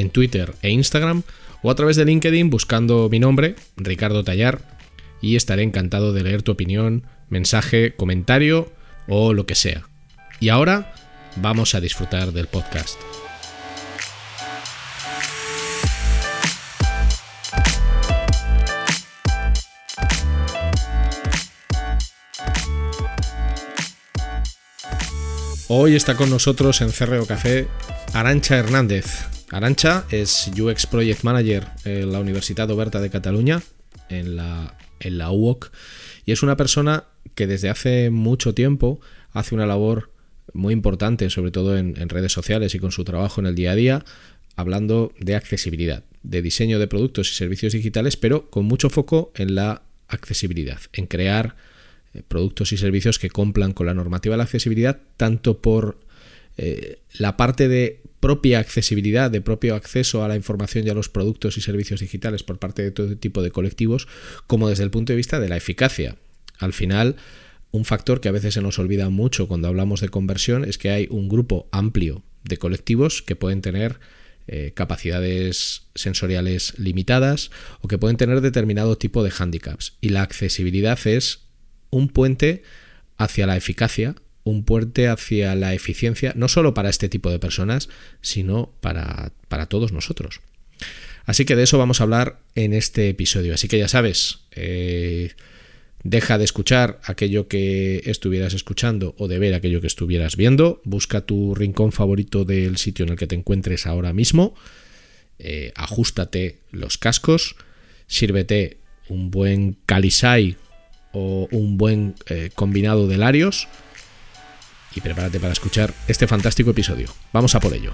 en Twitter e Instagram o a través de LinkedIn buscando mi nombre, Ricardo Tallar, y estaré encantado de leer tu opinión, mensaje, comentario o lo que sea. Y ahora vamos a disfrutar del podcast. Hoy está con nosotros en Cerreo Café Arancha Hernández. Arancha es UX Project Manager en la Universidad Oberta de Cataluña, en la, en la UOC, y es una persona que desde hace mucho tiempo hace una labor muy importante, sobre todo en, redes sociales y con su trabajo en el día a día, hablando de accesibilidad, de diseño de productos y servicios digitales, pero con mucho foco en la accesibilidad, en crear eh, productos y servicios que cumplan con la normativa de la accesibilidad, tanto por eh, la parte de propia accesibilidad, de propio acceso a la información y a los productos y servicios digitales por parte de todo tipo de colectivos, como desde el punto de vista de la eficacia. Al final, un factor que a veces se nos olvida mucho cuando hablamos de conversión es que hay un grupo amplio de colectivos que pueden tener eh, capacidades sensoriales limitadas o que pueden tener determinado tipo de handicaps. Y la accesibilidad es un puente hacia la eficacia, un puente hacia la eficiencia, no solo para este tipo de personas, sino para, para todos nosotros. Así que de eso vamos a hablar en este episodio. Así que ya sabes, eh, Deja de escuchar aquello que estuvieras escuchando o de ver aquello que estuvieras viendo. Busca tu rincón favorito del sitio en el que te encuentres ahora mismo. Eh, ajustate los cascos. Sírvete un buen calisai o un buen eh, combinado de larios. Y prepárate para escuchar este fantástico episodio. Vamos a por ello.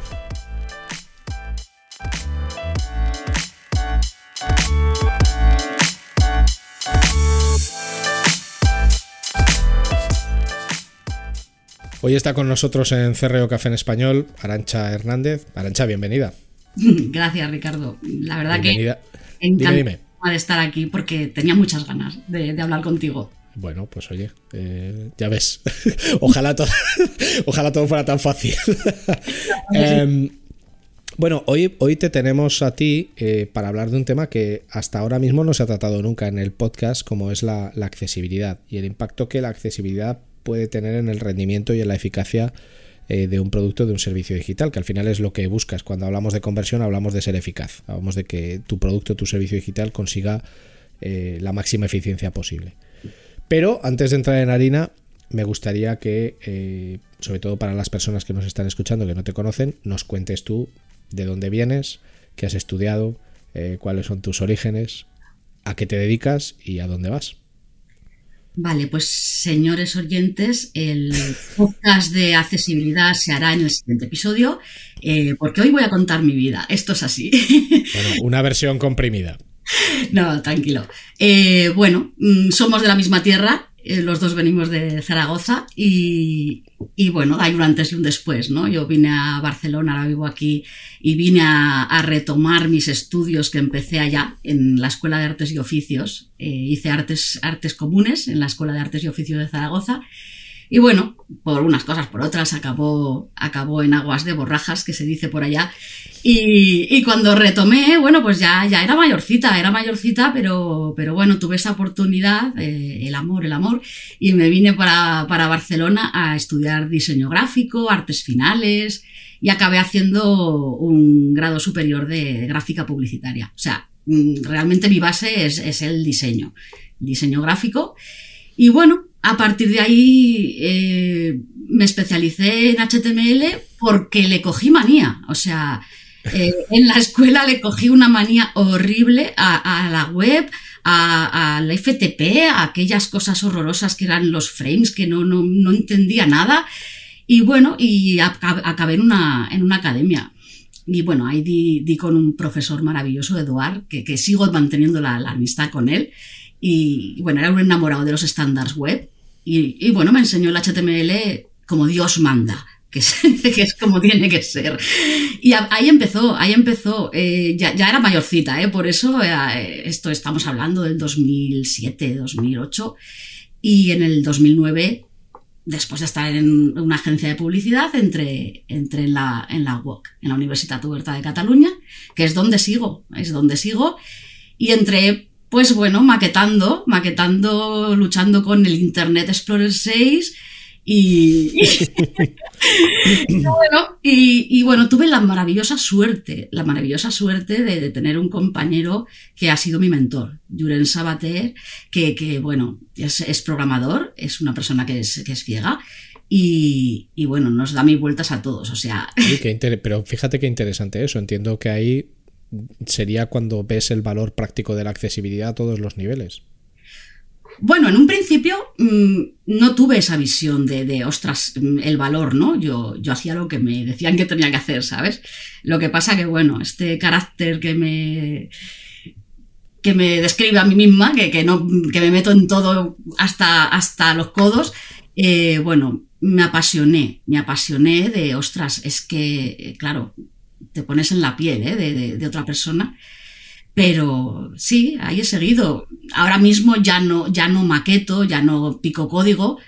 Hoy está con nosotros en Cerreo Café en Español Arancha Hernández. Arancha, bienvenida. Gracias, Ricardo. La verdad que encantada de estar aquí porque tenía muchas ganas de, hablar contigo. Bueno, pues oye, eh, ya ves. ojalá, todo, ojalá todo fuera tan fácil. Em, bueno, hoy, hoy te tenemos a ti eh, para hablar de un tema que hasta ahora mismo no se ha tratado nunca en el podcast, como es la accesibilidad y el impacto que la accesibilidad puede tener en el rendimiento y en la eficacia eh, de un producto, de un servicio digital, que al final es lo que buscas. Cuando hablamos de conversión hablamos de ser eficaz, hablamos de que tu producto, tu servicio digital consiga eh, la máxima eficiencia posible. Pero antes de entrar en harina, me gustaría que, eh, sobre todo para las personas que nos están escuchando, que no te conocen, nos cuentes tú de dónde vienes, qué has estudiado, cuáles son tus orígenes, a qué te dedicas y a dónde vas. Vale, pues señores oyentes, el podcast de accesibilidad se hará en el siguiente episodio, eh, porque hoy voy a contar mi vida. Esto es así. Bueno, una versión comprimida. No, tranquilo. Eh, bueno, mm, somos de la misma tierra. Eh, los dos venimos de Zaragoza y, bueno, hay un antes y un después, ¿no? Yo vine a Barcelona, ahora vivo aquí y vine a, retomar mis estudios que empecé allá en la Escuela de Artes y Oficios. Eh, hice artes, artes comunes en la Escuela de Artes y Oficios de Zaragoza y bueno, por unas cosas, por otras, acabó, acabó en aguas de borrajas, que se dice por allá. Y, cuando retomé, bueno, pues ya, ya era mayorcita, era mayorcita, pero, pero bueno, tuve esa oportunidad, eh, el amor, el amor, y me vine para, para Barcelona a estudiar diseño gráfico, artes finales, y acabé haciendo un grado superior de gráfica publicitaria. O sea, mm, realmente mi base es, es el diseño, diseño gráfico. Y bueno, a partir de ahí eh, me especialicé en HTML porque le cogí manía. O sea, eh, en la escuela le cogí una manía horrible a, la web, a, la FTP, a aquellas cosas horrorosas que eran los frames, que no, no, entendía nada. Y bueno, y acabé en una, en una academia. Y bueno, ahí di, con un profesor maravilloso, Eduard, que, que sigo manteniendo la, la amistad con él. Y, bueno, era un enamorado de los estándares web y, bueno, me enseñó el HTML como Dios manda. Que es, como tiene que ser. Y ahí empezó, ahí empezó. Eh, ya, era mayorcita, ¿eh? por eso eh, esto estamos hablando del 2007, 2008. Y en el 2009, después de estar en una agencia de publicidad, entré, entré en, la, en la UOC, en la Universidad Oberta de Cataluña, que es donde sigo, es donde sigo. Y entré pues bueno, maquetando, maquetando, luchando con el Internet Explorer 6 y, bueno, y, bueno, tuve la maravillosa suerte, la maravillosa suerte de, tener un compañero que ha sido mi mentor, Juren Sabater, que, bueno, es, programador, es una persona que es, que es ciega. Y, bueno, nos da mil vueltas a todos, o sea... pero fíjate qué interesante eso, entiendo que ahí sería cuando ves el valor práctico de la accesibilidad a todos los niveles. Bueno, en un principio mm, no tuve esa visión de, ostras, mm, el valor, ¿no? Yo, yo hacía lo que me decían que tenía que hacer, ¿sabes? Lo que pasa que, bueno, este carácter que me que me describe a mí misma, que, no, que me meto en todo hasta, hasta los codos, eh, bueno, me apasioné, me apasioné de, ostras, es que, claro, te pones en la piel ¿eh? de, otra persona. Pero sí, ahí he seguido. Ahora mismo ya no, ya no maqueto, ya no pico código,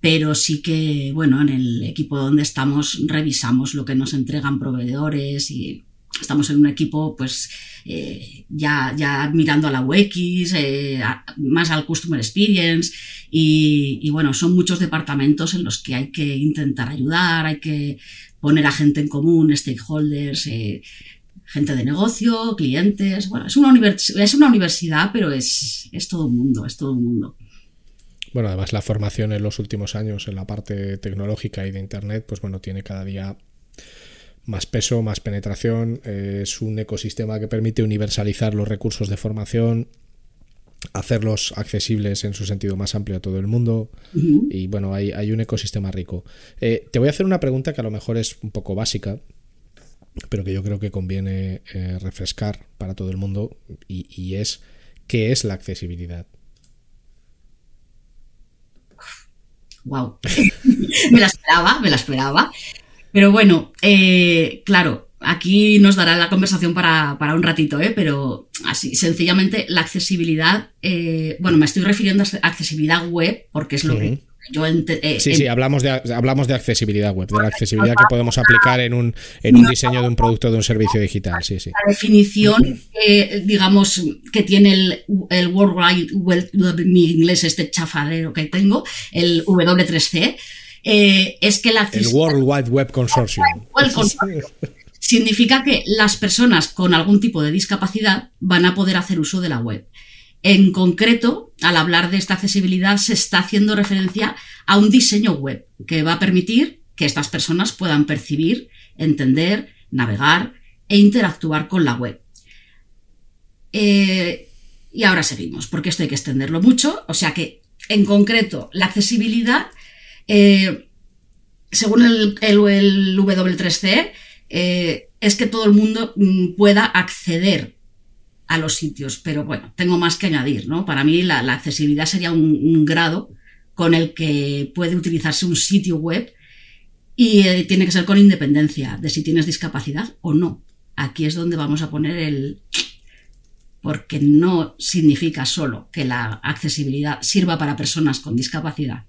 pero sí que, bueno, en el equipo donde estamos revisamos lo que nos entregan proveedores y estamos en un equipo, pues, eh, ya, ya mirando a la UX, eh, más al Customer Experience y, bueno, son muchos departamentos en los que hay que intentar ayudar, hay que poner a gente en común, stakeholders, eh, gente de negocio, clientes. Bueno, es una, es una universidad, pero es, es todo un mundo, es todo un mundo. Bueno, además la formación en los últimos años en la parte tecnológica y de Internet, pues bueno, tiene cada día más peso, más penetración. es un ecosistema que permite universalizar los recursos de formación, hacerlos accesibles en su sentido más amplio a todo el mundo. Y bueno, hay, hay, un ecosistema rico. Eh, te voy a hacer una pregunta que a lo mejor es un poco básica, pero que yo creo que conviene eh, refrescar para todo el mundo, y, es, ¿qué es la accesibilidad? Wow, me la esperaba, me la esperaba. Pero bueno, eh, claro, Aquí nos dará la conversación para, un ratito, ¿eh? pero así, sencillamente la accesibilidad, eh, bueno, me estoy refiriendo a accesibilidad web porque es lo que yo eh, Sí, sí, hablamos de, hablamos de accesibilidad web, de la accesibilidad que podemos aplicar en un, en un diseño de un producto, de un servicio digital, sí, sí. La definición, digamos, que tiene el, el World Wide Web, mi inglés este chafadero que tengo, el W3C, es que la accesibilidad... El World Wide Web Consortium significa que las personas con algún tipo de discapacidad van a poder hacer uso de la web. En concreto, al hablar de esta accesibilidad, se está haciendo referencia a un diseño web que va a permitir que estas personas puedan percibir, entender, navegar e interactuar con la web. Eh, y ahora seguimos, porque esto hay que extenderlo mucho. O sea que, en concreto, la accesibilidad, eh, según el, el W3C, eh, es que todo el mundo mm, pueda acceder a los sitios. Pero bueno, tengo más que añadir, ¿no? Para mí la, accesibilidad sería un, grado, con el que puede utilizarse un sitio web y eh, tiene que ser con independencia de si tienes discapacidad o no. Aquí es donde vamos a poner el... porque no significa solo que la accesibilidad sirva para personas con discapacidad.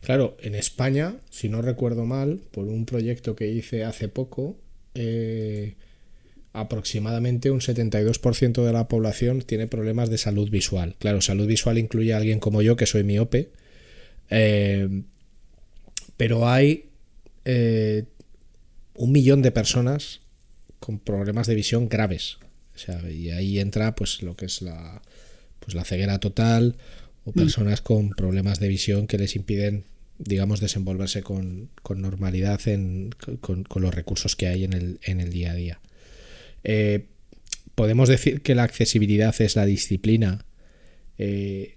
Claro, en España, si no recuerdo mal, por un proyecto que hice hace poco, eh, aproximadamente un 72% de la población tiene problemas de salud visual. Claro, salud visual incluye a alguien como yo que soy miope, eh, pero hay eh, un millón de personas con problemas de visión graves. y ahí entra pues lo que es la, pues, la ceguera total o mm. personas con problemas de visión que les impiden digamos, desenvolverse con, normalidad con, los recursos que hay en el, en el día a día. Eh, podemos decir que la accesibilidad es la disciplina eh,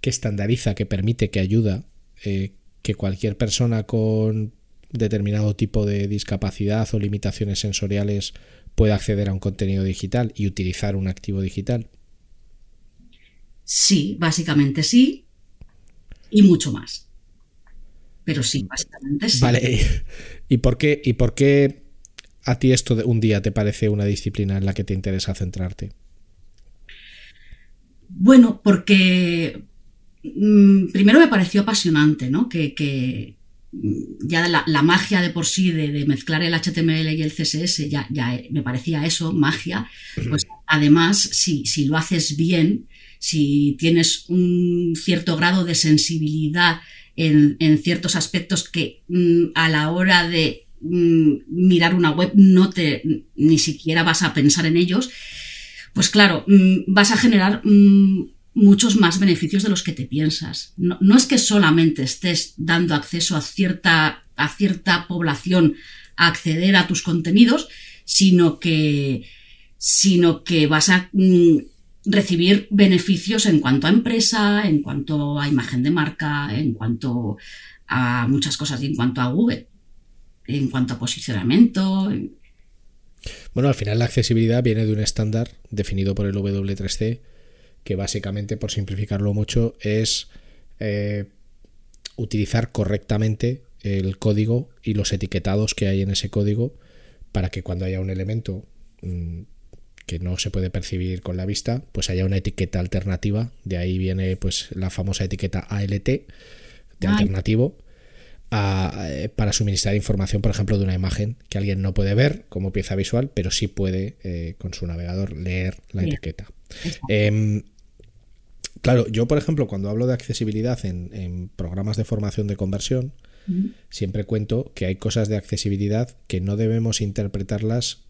que estandariza, que permite, que ayuda eh, que cualquier persona con determinado tipo de discapacidad o limitaciones sensoriales pueda acceder a un contenido digital y utilizar un activo digital. Sí, básicamente sí, y mucho más. Pero sí, básicamente sí. Vale, ¿y por qué, y por qué a ti esto de un día te parece una disciplina en la que te interesa centrarte? Bueno, porque mm, primero me pareció apasionante, ¿no? Que, mm, ya la, magia de por sí de, mezclar el HTML y el CSS ya, ya, me parecía eso, magia. Pues además, si, si lo haces bien, si tienes un cierto grado de sensibilidad en, ciertos aspectos que mm, a la hora de Mm, mirar una web, no te ni siquiera vas a pensar en ellos, pues claro, mm, vas a generar muchos más beneficios de los que te piensas. No, es que solamente estés dando acceso a cierta, a cierta población a acceder a tus contenidos, sino que, sino que vas a recibir beneficios en cuanto a empresa, en cuanto a imagen de marca, en cuanto a muchas cosas y en cuanto a Google en cuanto a posicionamiento. Bueno, al final la accesibilidad viene de un estándar definido por el W3C, que básicamente, por simplificarlo mucho, es eh, utilizar correctamente el código y los etiquetados que hay en ese código para que cuando haya un elemento mm, que no se puede percibir con la vista, pues haya una etiqueta alternativa. De ahí viene pues la famosa etiqueta ALT de alternativo eh, para suministrar información, por ejemplo, de una imagen que alguien no puede ver como pieza visual, pero sí puede eh, con su navegador leer la etiqueta. Em, claro, yo, por ejemplo, cuando hablo de accesibilidad en, programas de formación de conversión, siempre cuento que hay cosas de accesibilidad que no debemos interpretarlas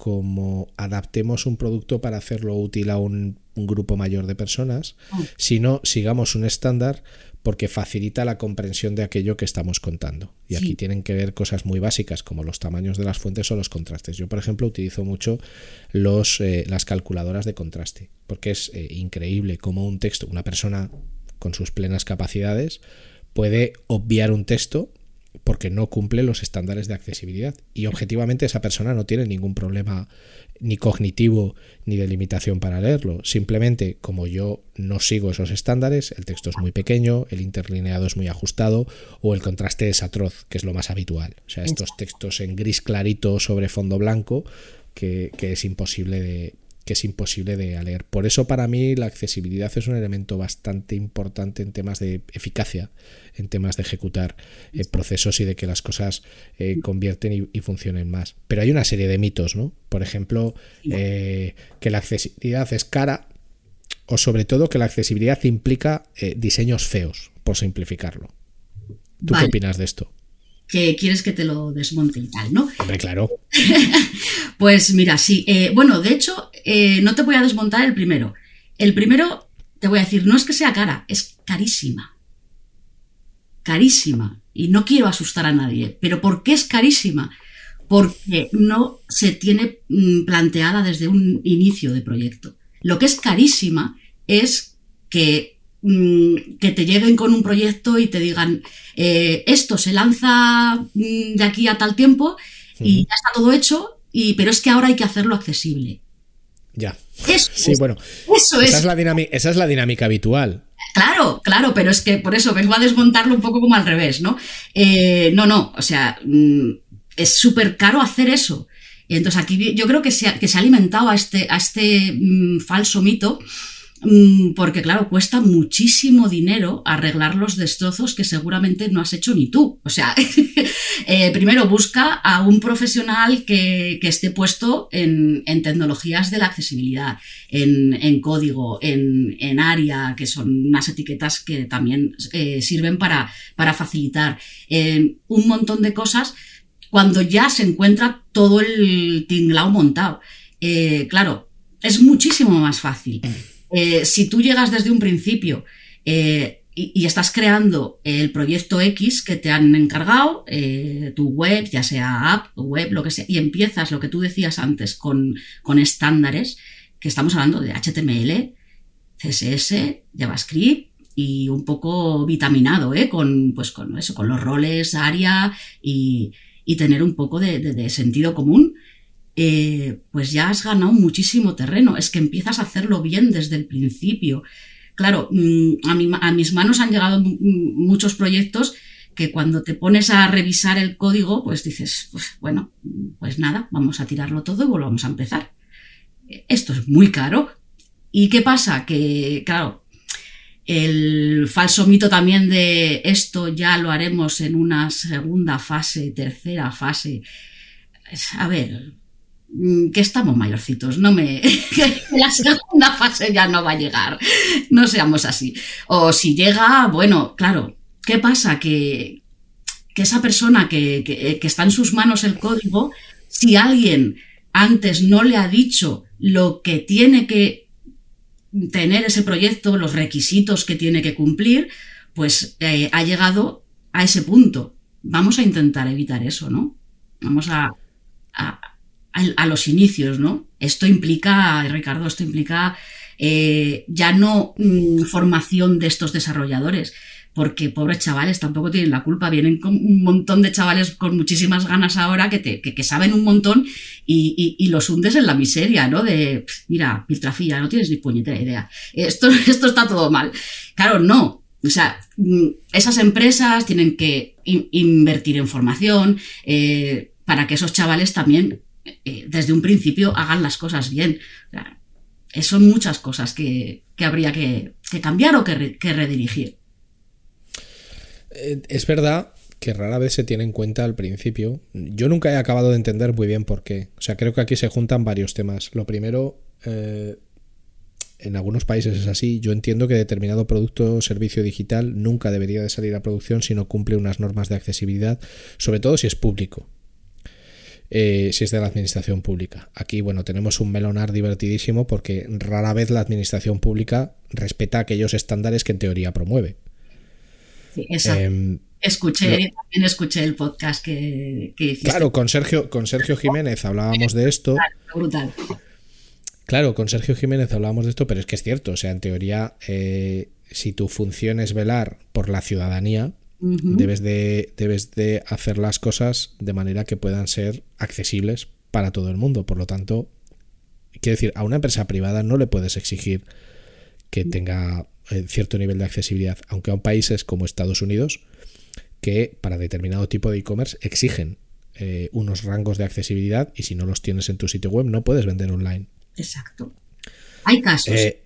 como adaptemos un producto para hacerlo útil a un, grupo mayor de personas, oh. sino sigamos un estándar porque facilita la comprensión de aquello que estamos contando. Y aquí tienen que ver cosas muy básicas como los tamaños de las fuentes o los contrastes. Yo, por ejemplo, utilizo mucho los, eh, las calculadoras de contraste, porque es eh, increíble cómo un texto, una persona con sus plenas capacidades, puede obviar un texto porque no cumple los estándares de accesibilidad. Y objetivamente esa persona no tiene ningún problema ni cognitivo ni de limitación para leerlo. Simplemente, como yo no sigo esos estándares, el texto es muy pequeño, el interlineado es muy ajustado o el contraste es atroz, que es lo más habitual. O sea, estos textos en gris clarito sobre fondo blanco que, que es imposible de, que es imposible de leer. Por eso para mí la accesibilidad es un elemento bastante importante en temas de eficacia, en temas de ejecutar eh, procesos y de que las cosas eh, convierten y, funcionen más. Pero hay una serie de mitos, ¿no? Por ejemplo, eh, que la accesibilidad es cara o sobre todo que la accesibilidad implica diseños feos, por simplificarlo. ¿Tú qué opinas de esto? Que quieres que te lo desmonte y tal, ¿no? Hombre, claro. pues mira, sí. Eh, bueno, de hecho, eh, no te voy a desmontar el primero. El primero, te voy a decir, no es que sea cara, es carísima. Carísima. Y no quiero asustar a nadie. ¿Pero por qué es carísima? Porque no se tiene mm, planteada desde un inicio de proyecto. Lo que es carísima es que que te lleguen con un proyecto y te digan, eh, esto se lanza mm, de aquí a tal tiempo y ya está todo hecho, y, pero es que ahora hay que hacerlo accesible. Ya. Eso sí, es, bueno. Eso esa es. la dinámica, esa es la dinámica habitual. Claro, claro, pero es que por eso vengo a desmontarlo un poco como al revés, ¿no? Eh, no, no, o sea, mm, es súper caro hacer eso. Y entonces aquí yo creo que se ha, que se ha alimentado a este, a este mm, falso mito, mm, porque claro, cuesta muchísimo dinero arreglar los destrozos que seguramente no has hecho ni tú. O sea, eh, primero busca a un profesional que, esté puesto en, tecnologías de la accesibilidad, en, código, en, en, área, que son unas etiquetas que también eh, sirven para, para facilitar eh, un montón de cosas cuando ya se encuentra todo el tinglao montado. Claro, es muchísimo más fácil. Eh, si tú llegas desde un principio eh, y, estás creando el proyecto X que te han encargado, eh, tu web, ya sea app, web, lo que sea, y empiezas lo que tú decías antes con, con estándares, que estamos hablando de HTML, CSS, JavaScript, y un poco vitaminado, ¿eh? Con, pues con eso, con los roles, área y, y tener un poco de, de sentido común, eh, pues ya has ganado muchísimo terreno. Es que empiezas a hacerlo bien desde el principio. Claro, mm, a, mi, a mis manos han llegado muchos proyectos que cuando te pones a revisar el código, pues dices, pues, bueno, pues nada, vamos a tirarlo todo y volvamos a empezar. Esto es muy caro. ¿Y qué pasa? Que, claro, el falso mito también de esto ya lo haremos en una segunda fase, tercera fase. A ver, que estamos mayorcitos, no me. que la segunda fase ya no va a llegar. No seamos así. O si llega, bueno, claro, ¿qué pasa? Que, que esa persona que, que, que está en sus manos el código, si alguien antes no le ha dicho lo que tiene que tener ese proyecto, los requisitos que tiene que cumplir, pues eh, ha llegado a ese punto. Vamos a intentar evitar eso, ¿no? Vamos a, a los inicios, ¿no? Esto implica, Ricardo, esto implica eh, ya no mm, formación de estos desarrolladores, porque pobres chavales tampoco tienen la culpa, vienen con un montón de chavales con muchísimas ganas ahora que, te, que, saben un montón y, los hundes en la miseria, ¿no? De, mira, piltrafilla, no tienes ni puñetera idea, esto, esto está todo mal. Claro, no, o sea, mm, esas empresas tienen que in invertir en formación eh, para que esos chavales también eh, desde un principio hagan las cosas bien. O sea, son muchas cosas que, que habría que, que, cambiar o que, que redirigir. Eh, es verdad que rara vez se tiene en cuenta al principio. Yo nunca he acabado de entender muy bien por qué. O sea, creo que aquí se juntan varios temas. Lo primero, eh, en algunos países es así. Yo entiendo que determinado producto o servicio digital nunca debería de salir a producción si no cumple unas normas de accesibilidad, sobre todo si es público. Eh, si es de la administración pública. Aquí, bueno, tenemos un melonar divertidísimo porque rara vez la administración pública respeta aquellos estándares que en teoría promueve. Sí, exacto. Eh, escuché, no, también escuché el podcast que, que hiciste. Claro, con Sergio, con Sergio Jiménez hablábamos de esto. Brutal. Claro, con Sergio Jiménez hablábamos de esto, pero es que es cierto, o sea, en teoría, eh, si tu función es velar por la ciudadanía, Uh -huh. debes, de, debes de hacer las cosas de manera que puedan ser accesibles para todo el mundo. Por lo tanto, quiero decir, a una empresa privada no le puedes exigir que tenga eh, cierto nivel de accesibilidad, aunque a países como Estados Unidos, que para determinado tipo de e-commerce exigen eh, unos rangos de accesibilidad y si no los tienes en tu sitio web no puedes vender online. Exacto. Hay casos. Eh,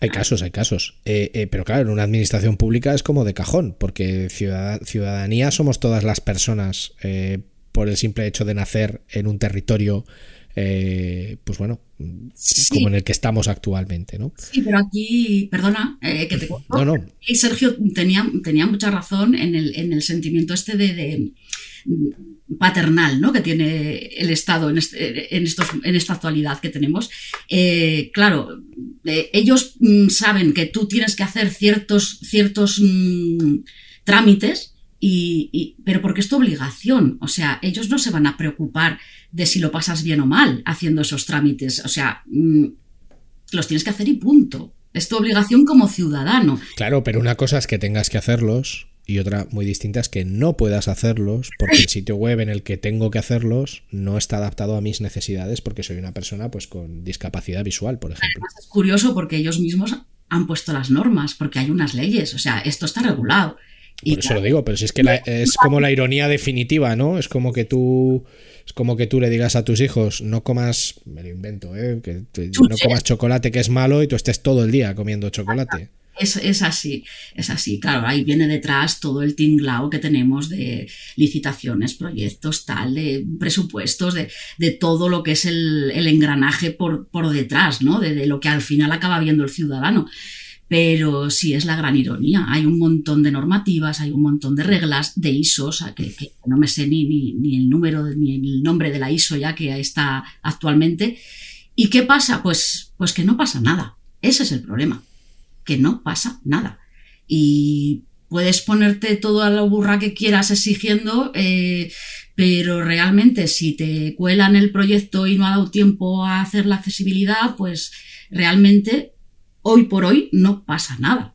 hay casos, hay casos. Eh, eh, pero claro, en una administración pública es como de cajón, porque ciudad ciudadanía somos todas las personas eh, por el simple hecho de nacer en un territorio, eh, pues bueno, sí. como en el que estamos actualmente, ¿no? Sí, pero aquí, perdona, eh, que te cuento. No, no. Y Sergio tenía, tenía mucha razón en el, en el sentimiento este de, de paternal ¿no? que tiene el Estado en, este, en, estos, en esta actualidad que tenemos. Eh, claro, eh, ellos mm, saben que tú tienes que hacer ciertos, ciertos mm, trámites, y, pero porque es tu obligación. O sea, ellos no se van a preocupar de si lo pasas bien o mal haciendo esos trámites. O sea, mm, los tienes que hacer y punto. Es tu obligación como ciudadano. Claro, pero una cosa es que tengas que hacerlos y otra muy distinta es que no puedas hacerlos porque el sitio web en el que tengo que hacerlos no está adaptado a mis necesidades porque soy una persona pues con discapacidad visual, por ejemplo. es curioso porque ellos mismos han puesto las normas, porque hay unas leyes, o sea, esto está regulado. Y por eso lo digo, pero si es que es como la ironía definitiva, ¿no? Es como que tú es como que tú le digas a tus hijos, no comas, me lo invento, ¿eh? que no comas chocolate que es malo y tú estés todo el día comiendo chocolate. Es, así, es así. Claro, ahí viene detrás todo el tinglao que tenemos de licitaciones, proyectos, tal, de presupuestos, de, todo lo que es el, engranaje por, por, detrás, ¿no? De, lo que al final acaba viendo el ciudadano. Pero sí es la gran ironía. Hay un montón de normativas, hay un montón de reglas, de ISOs, que, que no me sé ni, ni, ni, el número ni el nombre de la ISO ya que está actualmente. ¿Y qué pasa? Pues, pues que no pasa nada. Ese es el problema que no pasa nada. Y puedes ponerte toda la burra que quieras exigiendo, eh, pero realmente si te cuelan el proyecto y no ha dado tiempo a hacer la accesibilidad, pues realmente hoy por hoy no pasa nada.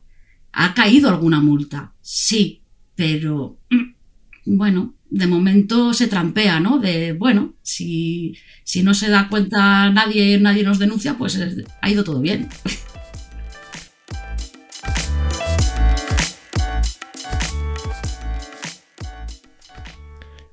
¿Ha caído alguna multa? Sí, pero mm, bueno, de momento se trampea, ¿no? De, bueno, si, si no se da cuenta nadie, nadie nos denuncia, pues ha ido todo bien.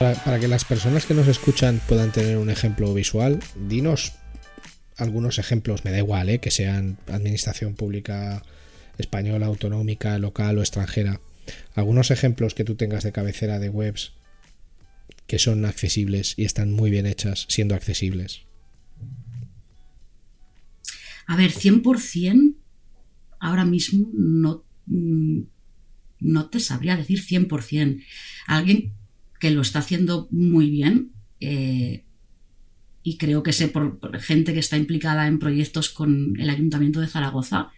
Para, que las personas que nos escuchan puedan tener un ejemplo visual, dinos algunos ejemplos, me da igual, ¿eh? que sean administración pública española, autonómica, local o extranjera. Algunos ejemplos que tú tengas de cabecera de webs que son accesibles y están muy bien hechas siendo accesibles. A ver, 100% ahora mismo no, mm, no te sabría decir 100%. Alguien que lo está haciendo muy bien. Eh, y creo que sé por, gente que está implicada en proyectos con el Ayuntamiento de Zaragoza.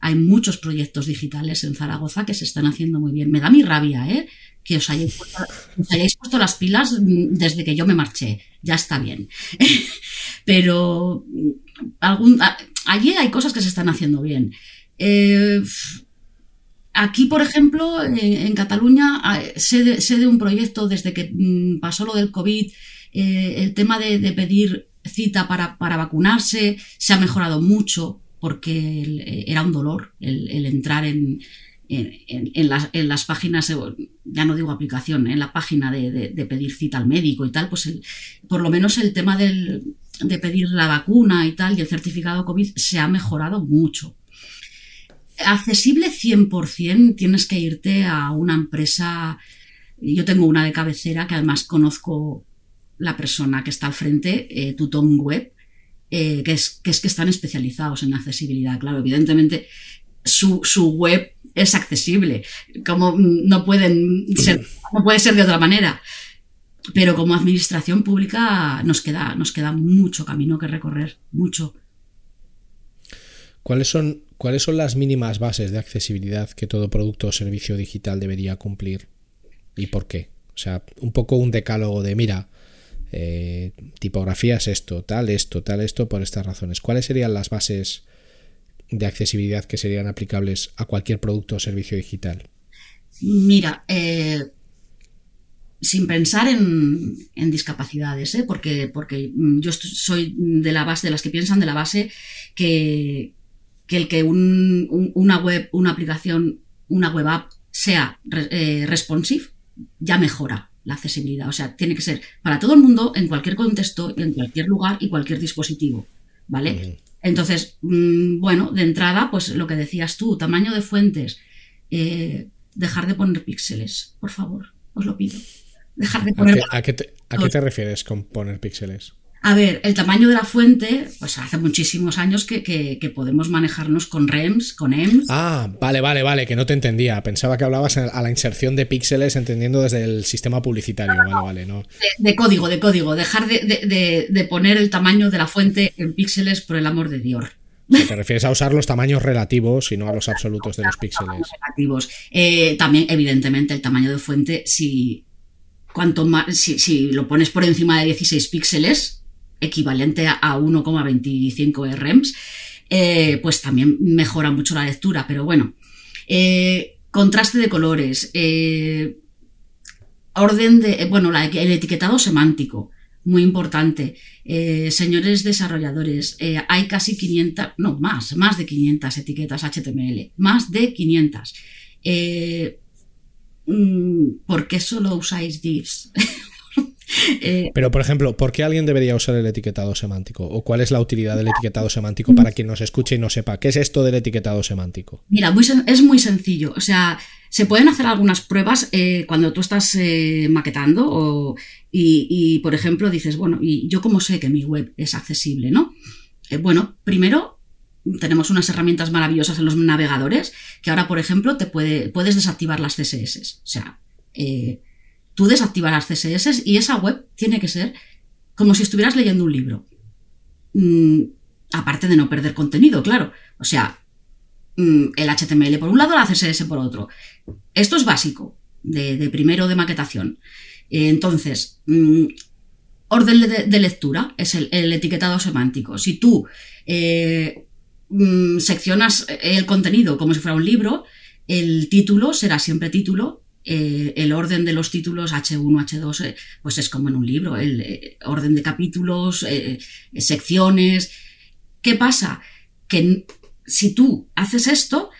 Hay muchos proyectos digitales en Zaragoza que se están haciendo muy bien. Me da mi rabia, ¿eh? Que os hayáis puesto, las pilas desde que yo me marché. Ya está bien. Pero algún, allí hay cosas que se están haciendo bien. Eh, Aquí, por ejemplo, en, Cataluña ah, sé de, un proyecto desde que mm, pasó lo del COVID, eh, el tema de, pedir cita para, vacunarse. Se ha mejorado mucho porque eh, era un dolor el, entrar en, las, páginas, ya no digo aplicación, en la página de, pedir cita al médico y tal, pues por lo menos el tema de pedir la vacuna y tal y el certificado COVID se ha mejorado mucho accesible 100%, tienes que irte a una empresa. Yo tengo una de cabecera que además conozco la persona que está al frente, eh, Tuton Web, eh, que, es, que, es, que están especializados en accesibilidad. Claro, evidentemente su, web es accesible, como no pueden no puede ser de otra manera. Pero como administración pública nos queda, nos queda mucho camino que recorrer, mucho. ¿Cuáles son ¿Cuáles son las mínimas bases de accesibilidad que todo producto o servicio digital debería cumplir? ¿Y por qué? O sea, un poco un decálogo de, mira, eh, tipografías esto, tal, esto, tal, esto, por estas razones. ¿Cuáles serían las bases de accesibilidad que serían aplicables a cualquier producto o servicio digital? Mira, eh, sin pensar en, discapacidades, ¿eh? porque, porque yo soy de la base, de las que piensan de la base que, que el que una web, una aplicación, una web app sea eh, responsive, ya mejora. la accesibilidad. O sea, tiene que ser para todo el mundo, en cualquier contexto, en cualquier lugar y cualquier dispositivo. ¿Vale? Entonces, mm, bueno, de entrada, pues lo que decías tú, tamaño de fuentes, eh, dejar de poner píxeles, por favor, os lo pido. Dejar de poner. ¿A qué, te, refieres con poner píxeles? A ver, el tamaño de la fuente, pues hace muchísimos años que, podemos manejarnos con REMS, con EMS. Ah, vale, vale, vale, que no te entendía. Pensaba que hablabas a la inserción de píxeles entendiendo desde el sistema publicitario. Vale, vale, no. De, código, de código. Dejar de, poner el tamaño de la fuente en píxeles por el amor de Dios. Te refieres a usar los tamaños relativos y no a los absolutos de los píxeles. Relativos. Eh, también, evidentemente, el tamaño de fuente, si, cuanto más, si, si lo pones por encima de 16 píxeles, equivalente a 1,25 REMS, eh, pues también mejora mucho la lectura. Pero bueno, eh, contraste de colores, eh, orden de, bueno, el etiquetado semántico, muy importante. señores desarrolladores, hay casi 500, no, más, más de 500 etiquetas HTML, más de 500. Mm, ¿Por qué solo usáis divs? Eh, Pero, por ejemplo, ¿por qué alguien debería usar el etiquetado semántico? ¿O cuál es la utilidad del etiquetado semántico para quien nos escuche y no sepa? ¿Qué es esto del etiquetado semántico? Mira, es muy sencillo. O sea, se pueden hacer algunas pruebas eh, cuando tú estás eh, maquetando y, por ejemplo, dices, bueno, ¿y yo cómo sé que mi web es accesible? ¿no? bueno, primero tenemos unas herramientas maravillosas en los navegadores que ahora, por ejemplo, te puede, puedes desactivar las CSS. O sea, tú desactivarás CSS y esa web tiene que ser como si estuvieras leyendo un libro. Mm, aparte de no perder contenido, claro. O sea, mm, el HTML por un lado, la CSS por otro. Esto es básico, de, primero de maquetación. entonces, mm, orden de, lectura es el, etiquetado semántico. Si tú eh, seccionas el contenido como si fuera un libro, el título será siempre título eh, el orden de los títulos H1, H2, eh, pues es como en un libro, el eh, orden de capítulos, secciones. ¿Qué pasa? Que si tú haces esto,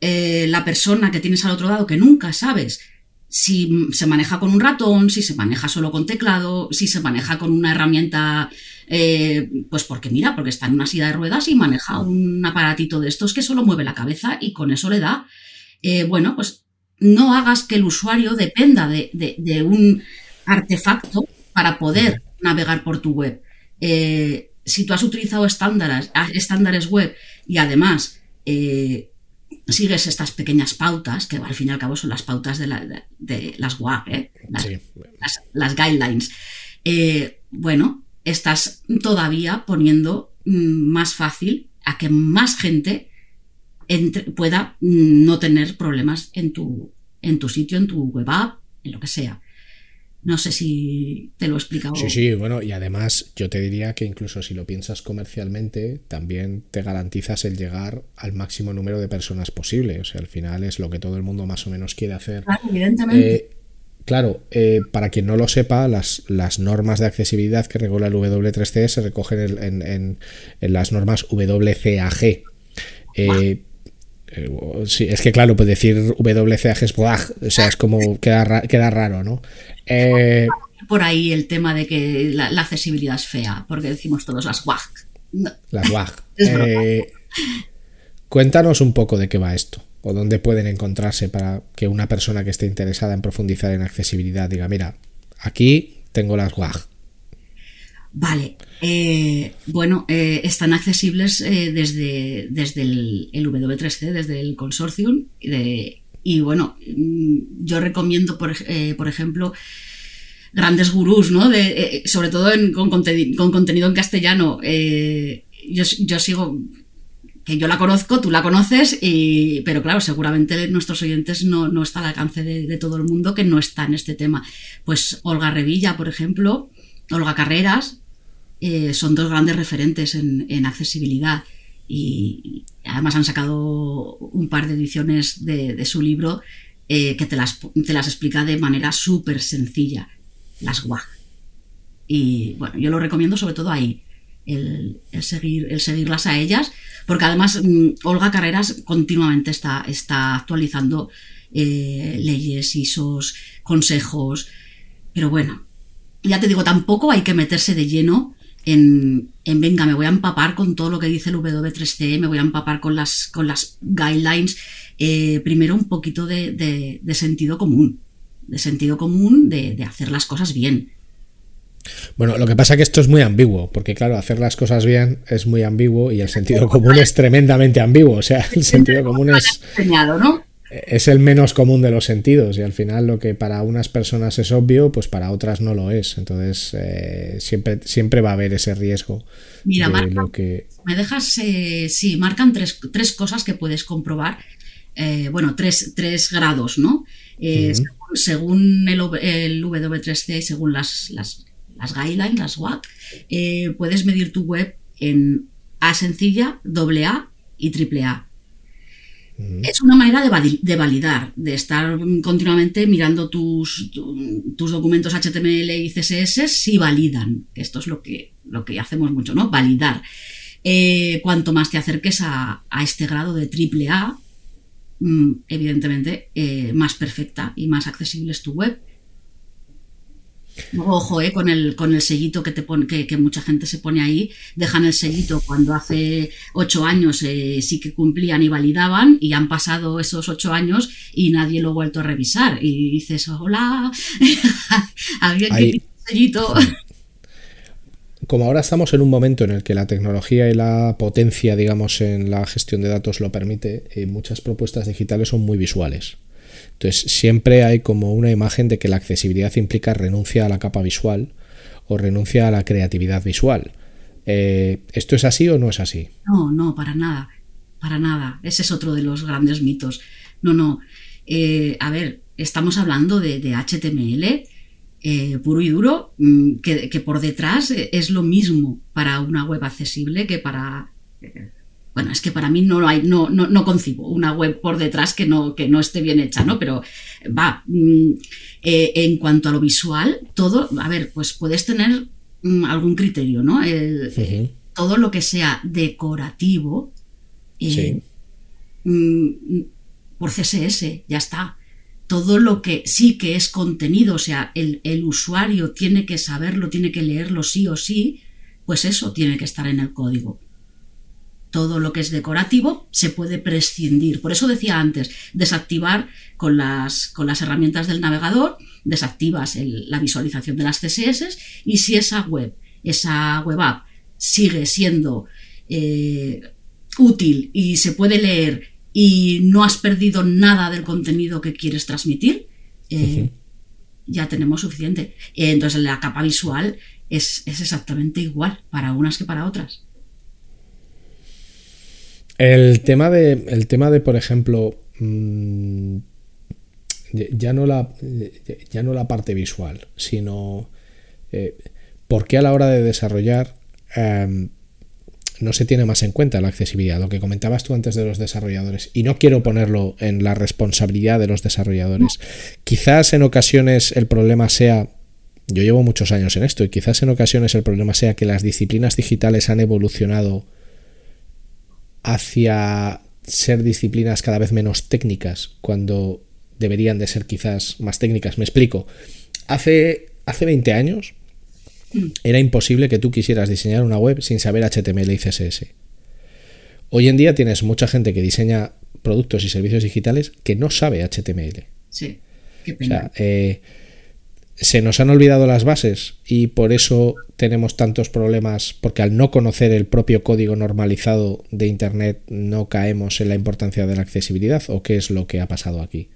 la persona que tienes al otro lado, que nunca sabes si se maneja con un ratón, si se maneja solo con teclado, si se maneja con una herramienta, pues porque mira, porque está en una silla de ruedas y maneja un aparatito de estos que solo mueve la cabeza y con eso le da. bueno, pues no hagas que el usuario dependa de, un artefacto para poder navegar por tu web. Eh, si tú has utilizado estándares, estándares web y además eh, sigues estas pequeñas pautas, que al fin y al cabo son las pautas de, las WAG, ¿eh? las, guidelines, bueno, estás todavía poniendo mm, más fácil a que más gente pueda mm, no tener problemas en tu, en tu sitio, en tu web app, en lo que sea. No sé si te lo he explicado. Sí, sí, bueno, y además yo te diría que incluso si lo piensas comercialmente, también te garantizas el llegar al máximo número de personas posible. O sea, al final es lo que todo el mundo más o menos quiere hacer. Claro, evidentemente. Eh, claro, eh, para quien no lo sepa, las, las, normas de accesibilidad que regula el W3C se recogen en, en, las normas WCAG. Eh, sí, es que claro, pues decir WCAG es o sea, es como queda, queda raro, ¿no? Eh, por ahí el tema de que la, accesibilidad es fea, porque decimos todos las WAG. Las WAG. Eh, cuéntanos un poco de qué va esto, o dónde pueden encontrarse para que una persona que esté interesada en profundizar en accesibilidad diga, mira, aquí tengo las WAG. Vale, eh, bueno, eh, están accesibles eh, desde, desde el, W3C, desde el consortium. y bueno, mm, yo recomiendo, por, ejemplo, grandes gurús, ¿no? sobre todo con, contenido en castellano. Yo, sigo, que yo la conozco, tú la conoces, pero claro, seguramente nuestros oyentes no, no está al alcance de, de todo el mundo que no está en este tema. Pues Olga Revilla, por ejemplo, Olga Carreras, eh, son dos grandes referentes en, accesibilidad y, además han sacado un par de ediciones de, su libro eh, que te las, te las, explica de manera súper sencilla, las WAG. Y bueno, yo lo recomiendo sobre todo ahí, el, seguir, el seguirlas a ellas, porque además mm, Olga Carreras continuamente está, está actualizando eh, leyes, ISOs, consejos, pero bueno, ya te digo, tampoco hay que meterse de lleno en, en, venga, me voy a empapar con todo lo que dice el W3C, me voy a empapar con las, con las guidelines. Eh, primero un poquito de, de, sentido común, de sentido común de, de, hacer las cosas bien. Bueno, lo que pasa es que esto es muy ambiguo, porque claro, hacer las cosas bien es muy ambiguo y el sentido común es tremendamente ambiguo. O sea, el sentido común es... ¿no? Es el menos común de los sentidos y al final lo que para unas personas es obvio, pues para otras no lo es. Entonces eh, siempre, siempre va a haber ese riesgo. Mira, marca, que... me dejas, eh, sí, marcan tres, tres, cosas que puedes comprobar. Eh, bueno, tres, tres, grados, ¿no? según, el, el, W3C, según las, las, las guidelines, las WAC, puedes medir tu web en A sencilla, AA y AAA. Es una manera de, validar, de estar continuamente mirando tus, tus, documentos HTML y CSS si validan. Esto es lo que, lo que hacemos mucho, ¿no? Validar. Eh, cuanto más te acerques a, este grado de triple A, mm, evidentemente eh, más perfecta y más accesible es tu web. Ojo, eh, con, el, con el sellito que, te pone, que, mucha gente se pone ahí, dejan el sellito cuando hace ocho años eh, sí que cumplían y validaban y han pasado esos ocho años y nadie lo ha vuelto a revisar. Y dices, hola, alguien que tiene sellito. Como ahora estamos en un momento en el que la tecnología y la potencia, digamos, en la gestión de datos lo permite, eh, muchas propuestas digitales son muy visuales. Entonces siempre hay como una imagen de que la accesibilidad implica renuncia a la capa visual o renuncia a la creatividad visual. Eh, ¿Esto es así o no es así? No, no, para nada, para nada. Ese es otro de los grandes mitos. No, no. Eh, a ver, estamos hablando de, HTML eh, puro y duro, mm, que, que, por detrás es lo mismo para una web accesible que para bueno, es que para mí no hay, no, no, no concibo una web por detrás que no, que no esté bien hecha, ¿no? Pero va, mm, eh, en cuanto a lo visual, todo, a ver, pues puedes tener mm, algún criterio, ¿no? Todo lo que sea decorativo, eh, mm, por CSS, ya está. Todo lo que sí que es contenido, o sea, el, el usuario tiene que saberlo, tiene que leerlo sí o sí, pues eso tiene que estar en el código todo lo que es decorativo se puede prescindir. Por eso decía antes, desactivar con las, con las herramientas del navegador, desactivas la visualización de las CSS y si esa web, esa web app sigue siendo eh, útil y se puede leer y no has perdido nada del contenido que quieres transmitir, eh, ya tenemos suficiente. Entonces la capa visual es, es exactamente igual para unas que para otras. El tema de, el tema de por ejemplo, mm, ya, no la, ya no la parte visual, sino eh, por qué a la hora de desarrollar em, no se tiene más en cuenta la accesibilidad, lo que comentabas tú antes de los desarrolladores. Y no quiero ponerlo en la responsabilidad de los desarrolladores. Quizás en ocasiones el problema sea yo llevo muchos años en esto y quizás en ocasiones el problema sea que las disciplinas digitales han evolucionado hacia ser disciplinas cada vez menos técnicas cuando deberían de ser quizás más técnicas. Me explico. Hace, hace 20 años mm. era imposible que tú quisieras diseñar una web sin saber HTML y CSS. Hoy en día tienes mucha gente que diseña productos y servicios digitales que no sabe HTML. Sí, qué pena. Eh, se nos han olvidado las bases y por eso tenemos tantos problemas, porque al no conocer el propio código normalizado de Internet no caemos en la importancia de la accesibilidad o qué es lo que ha pasado aquí.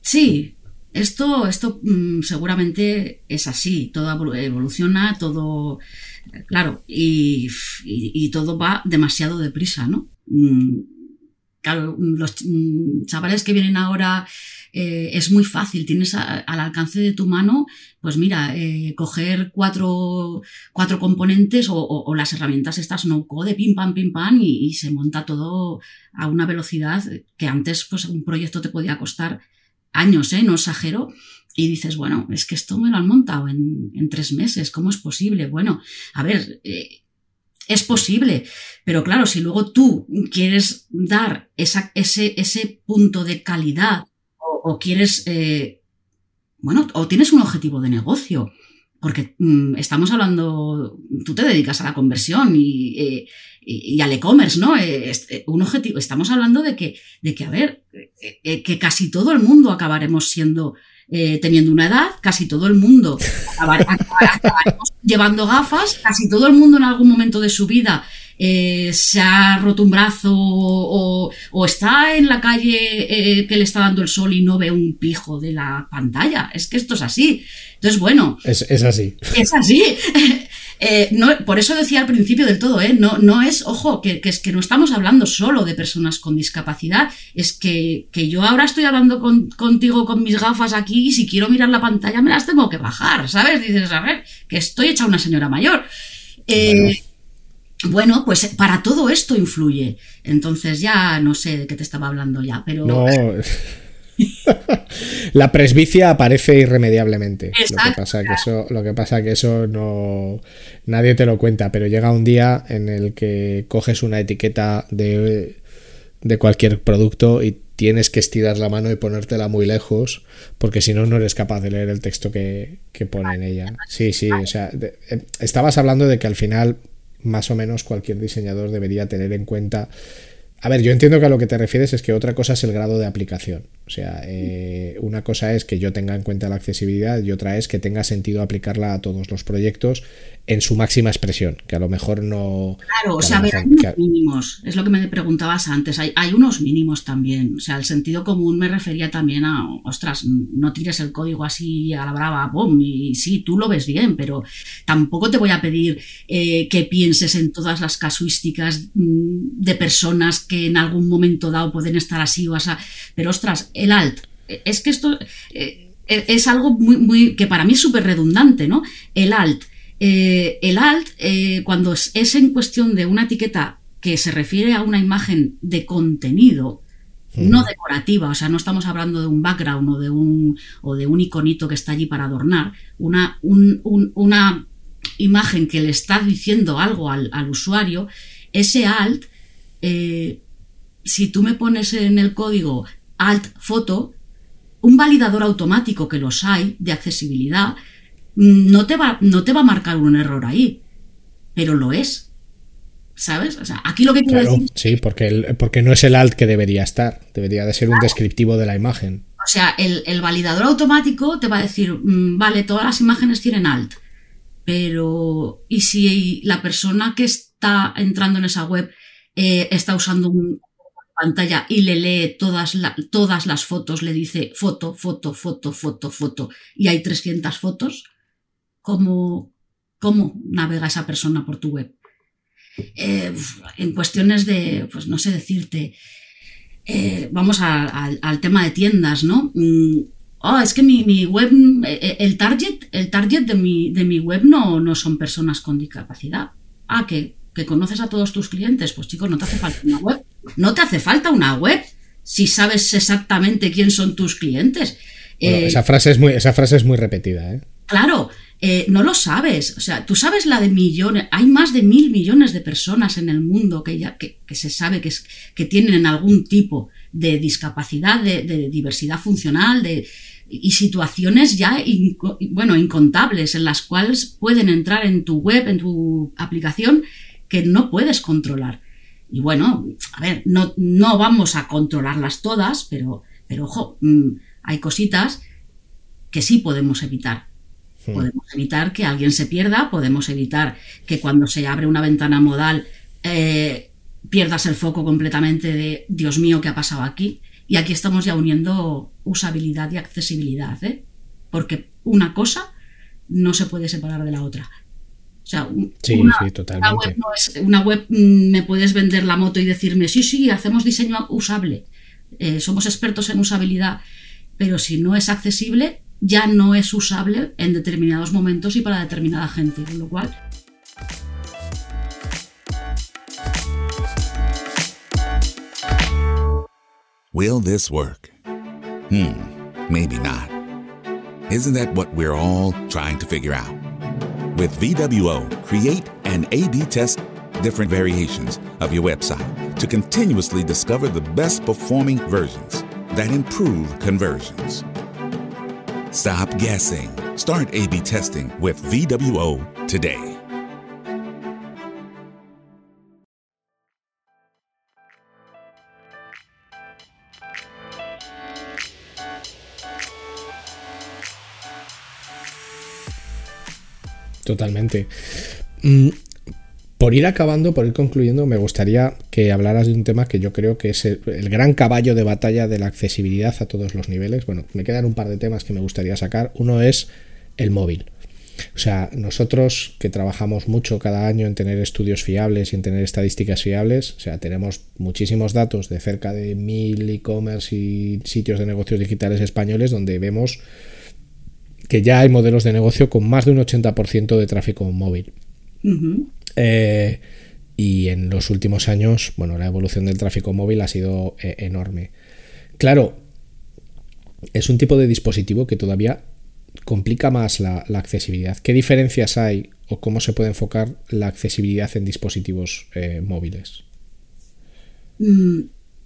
Sí, esto, esto mm, seguramente es así, todo evoluciona, todo, claro, y, todo va demasiado deprisa, ¿no? Mm, claro, los mm, chavales que vienen ahora eh, es muy fácil, tienes al alcance de tu mano, pues mira, eh, coger cuatro, cuatro componentes o, las herramientas estas no code, pim pam, pim pam, y, se monta todo a una velocidad que antes pues un proyecto te podía costar años, ¿eh? no exagero, y dices, bueno, es que esto me lo han montado en, tres meses, ¿cómo es posible? Bueno, a ver, eh, es posible, pero claro, si luego tú quieres dar esa, ese, ese punto de calidad o, quieres eh, bueno, o tienes un objetivo de negocio, porque mm, estamos hablando, tú te dedicas a la conversión y, eh, al e-commerce, ¿no? Eh, un objetivo, estamos hablando de que, de que a ver, que casi todo el mundo acabaremos siendo teniendo una edad, casi todo el mundo acabaremos llevando gafas, casi todo el mundo en algún momento de su vida eh, se ha roto un brazo o, está en la calle eh, que le está dando el sol y no ve un pijo de la pantalla. Es que esto es así. Entonces, bueno. Es, así. Es así. Eh, por eso decía al principio del todo, no, no es, ojo, que, es que no estamos hablando solo de personas con discapacidad, es que, yo ahora estoy hablando contigo con mis gafas aquí y si quiero mirar la pantalla me las tengo que bajar, ¿sabes? Dices, a ver, que estoy hecha una señora mayor. Bueno, pues para todo esto influye. Entonces ya no sé de qué te estaba hablando ya, pero... No. la presbicia aparece irremediablemente. Lo que pasa que eso, lo que pasa que eso no nadie te lo cuenta, pero llega un día en el que coges una etiqueta de, de cualquier producto y tienes que estirar la mano y ponértela muy lejos, porque si no, no eres capaz de leer el texto que, que pone en ella. Sí, sí, o sea, eh, estabas hablando de que al final más o menos cualquier diseñador debería tener en cuenta. A ver, yo entiendo que a lo que te refieres es que otra cosa es el grado de aplicación. O sea, eh, una cosa es que yo tenga en cuenta la accesibilidad y otra es que tenga sentido aplicarla a todos los proyectos en su máxima expresión, que a lo mejor no... Claro, o sea, hay unos mínimos, es lo que me preguntabas antes, hay, hay, unos mínimos también, o sea, el sentido común me refería también a, ostras, no tires el código así a la brava, ¡pum! y sí, tú lo ves bien, pero tampoco te voy a pedir eh, que pienses en todas las casuísticas mm, de personas que en algún momento dado pueden estar así o así, pero ostras, el alt, es que esto... Eh, es algo muy, muy, que para mí es súper redundante, ¿no? El alt, eh, el alt, eh, cuando es, en cuestión de una etiqueta que se refiere a una imagen de contenido, no decorativa, o sea, no estamos hablando de un background o de un, o de un iconito que está allí para adornar, una, una imagen que le está diciendo algo al, usuario, ese alt, eh, si tú me pones en el código alt foto, un validador automático que los hay de accesibilidad, no te va, no te va a marcar un error ahí, pero lo es. ¿Sabes? O sea, aquí lo que quiero decir. Sí, porque, porque no es el alt que debería estar. Debería de ser un descriptivo de la imagen. O sea, el, validador automático te va a decir, mm, vale, todas las imágenes tienen alt. Pero, ¿y si la persona que está entrando en esa web eh, está usando un pantalla y le lee todas, todas las fotos, le dice foto, foto, foto, foto, foto, y hay 300 fotos? Cómo, cómo navega esa persona por tu web. Eh, en cuestiones de, pues no sé decirte, eh, vamos al tema de tiendas, ¿no? Mm, oh, es que mi, web, eh, el target, el target de mi, de mi web no, no son personas con discapacidad. Ah, que, que conoces a todos tus clientes. Pues chicos, no te hace falta una web. No te hace falta una web si sabes exactamente quién son tus clientes. esa, frase es muy, esa frase es muy repetida. ¿eh? Claro, eh, no lo sabes. O sea, tú sabes la de millones. Hay más de mil millones de personas en el mundo que, ya, que, se sabe que, es, que tienen algún tipo de discapacidad, de, diversidad funcional, de, y situaciones ya, bueno, incontables en las cuales pueden entrar en tu web, en tu aplicación, que no puedes controlar. Y bueno, a ver, no, no vamos a controlarlas todas, pero, pero ojo, mm, hay cositas que sí podemos evitar. Podemos evitar que alguien se pierda, podemos evitar que cuando se abre una ventana modal eh, pierdas el foco completamente de Dios mío, ¿qué ha pasado aquí? Y aquí estamos ya uniendo usabilidad y accesibilidad, ¿eh? porque una cosa no se puede separar de la otra. O sea, una, web, no es, una web mm, me puedes vender la moto y decirme, sí, sí, hacemos diseño usable, eh, somos expertos en usabilidad, pero si no es accesible, ya no es usable en determinados momentos y para determinada gente, con lo cual Will this work? Hmm, maybe not. Isn't that what we're all trying to figure out? With VWO, create and A-B test different variations of your website to continuously discover the best performing versions that improve conversions. Stop guessing. Start A B testing with VWO today. Totalmente. Mm, Por ir acabando, por ir concluyendo, me gustaría que hablaras de un tema que yo creo que es el, gran caballo de batalla de la accesibilidad a todos los niveles. Bueno, me quedan un par de temas que me gustaría sacar. Uno es el móvil. O sea, nosotros que trabajamos mucho cada año en tener estudios fiables y en tener estadísticas fiables, o sea, tenemos muchísimos datos de cerca de mil e-commerce y sitios de negocios digitales españoles donde vemos que ya hay modelos de negocio con más de un 80% de tráfico móvil. Uh -huh. eh, y en los últimos años, bueno, la evolución del tráfico móvil ha sido eh, enorme. Claro, es un tipo de dispositivo que todavía complica más la, la, accesibilidad. ¿Qué diferencias hay o cómo se puede enfocar la accesibilidad en dispositivos eh, móviles? Mm,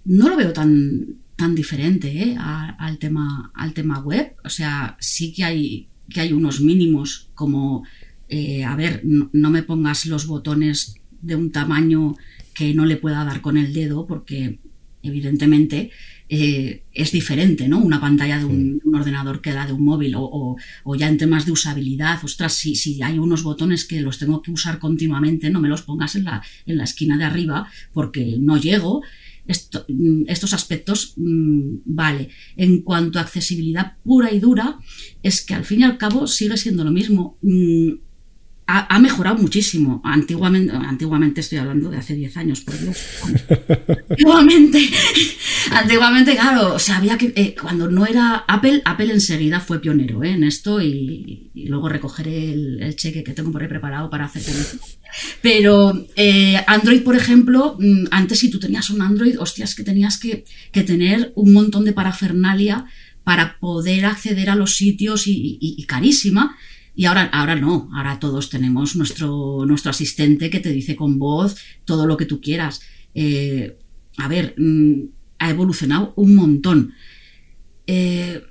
no lo veo tan, tan diferente ¿eh? a, al, tema, al tema web. O sea, sí que hay, que hay unos mínimos como, eh, a ver, no, no, me pongas los botones de un tamaño que no le pueda dar con el dedo porque evidentemente eh, es diferente, ¿no? Una pantalla de un, un, ordenador que la de un móvil o, o, o, ya en temas de usabilidad, ostras, si, si, hay unos botones que los tengo que usar continuamente, no me los pongas en la, en la esquina de arriba porque no llego. Esto, estos aspectos, mmm, vale. En cuanto a accesibilidad pura y dura, es que al fin y al cabo sigue siendo lo mismo. Ha, mejorado muchísimo. Antiguamente, antiguamente estoy hablando de hace 10 años, por Dios. antiguamente, antiguamente, claro, sabía que eh, cuando no era Apple, Apple enseguida fue pionero ¿eh? en esto y, luego recogeré el, cheque que tengo por ahí preparado para hacer. Pero eh, Android, por ejemplo, mm, antes si tú tenías un Android, hostias, que tenías que, tener un montón de parafernalia para poder acceder a los sitios y carísima. Y ahora, ahora no, ahora todos tenemos nuestro, nuestro asistente que te dice con voz todo lo que tú quieras. Eh, a ver, mmm, ha evolucionado un montón. Eh,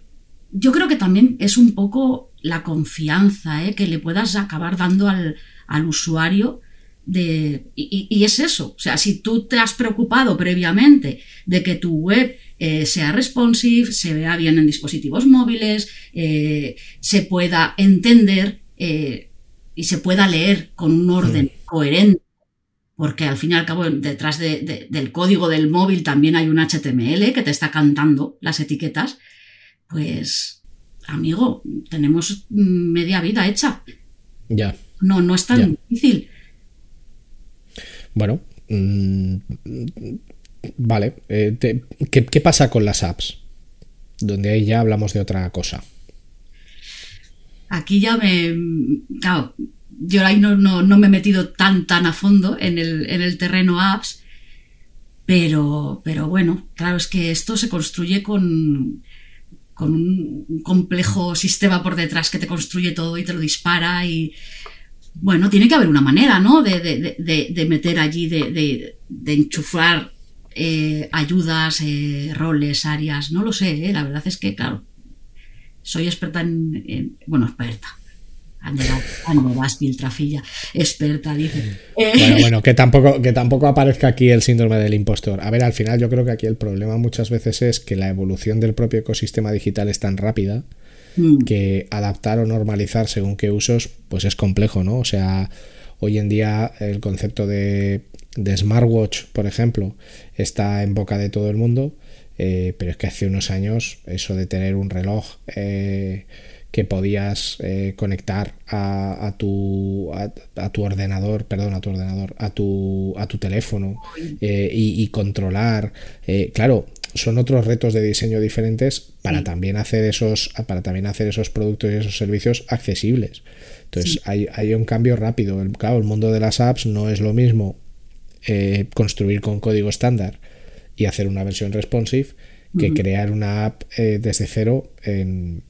yo creo que también es un poco la confianza eh, que le puedas acabar dando al, al usuario. De, y, y, es eso, o sea, si tú te has preocupado previamente de que tu web eh, sea responsive, se vea bien en dispositivos móviles, eh, se pueda entender eh, y se pueda leer con un orden sí. coherente. Porque al fin y al cabo, detrás de, de, del código del móvil también hay un HTML que te está cantando las etiquetas. Pues, amigo, tenemos media vida hecha. Ya. No, no es tan ya. difícil. Bueno, mmm, Vale, eh, ¿qué, ¿qué, pasa con las apps? Donde ahí ya hablamos de otra cosa. Aquí ya me... Claro, yo ahí no, no, no me he metido tan, tan a fondo en el, en el terreno apps, pero, pero bueno, claro, es que esto se construye con, con un complejo sistema por detrás que te construye todo y te lo dispara y bueno, tiene que haber una manera, ¿no? De, de, de, de meter allí, de, enchufar eh, ayudas, eh, roles, áreas, no lo sé, eh, la verdad es que, claro, soy experta en, en bueno, experta. Ande vas, filtrafilla, experta, dice. Bueno, bueno, que tampoco, que tampoco aparezca aquí el síndrome del impostor. A ver, al final yo creo que aquí el problema muchas veces es que la evolución del propio ecosistema digital es tan rápida mm. que adaptar o normalizar según qué usos, pues es complejo, ¿no? O sea, hoy en día el concepto de de smartwatch, por ejemplo, está en boca de todo el mundo, eh, pero es que hace unos años eso de tener un reloj eh, que podías eh, conectar a, a tu a, a, tu ordenador, perdón, a tu ordenador, a tu a tu teléfono y, y, controlar, claro, son otros retos de diseño diferentes para sí. también hacer esos para también hacer esos productos y esos servicios accesibles. Entonces sí. hay, hay un cambio rápido. El, claro, el mundo de las apps no es lo mismo eh, construir con código estándar y hacer una versión responsive que uh -huh. crear una app eh, desde cero en,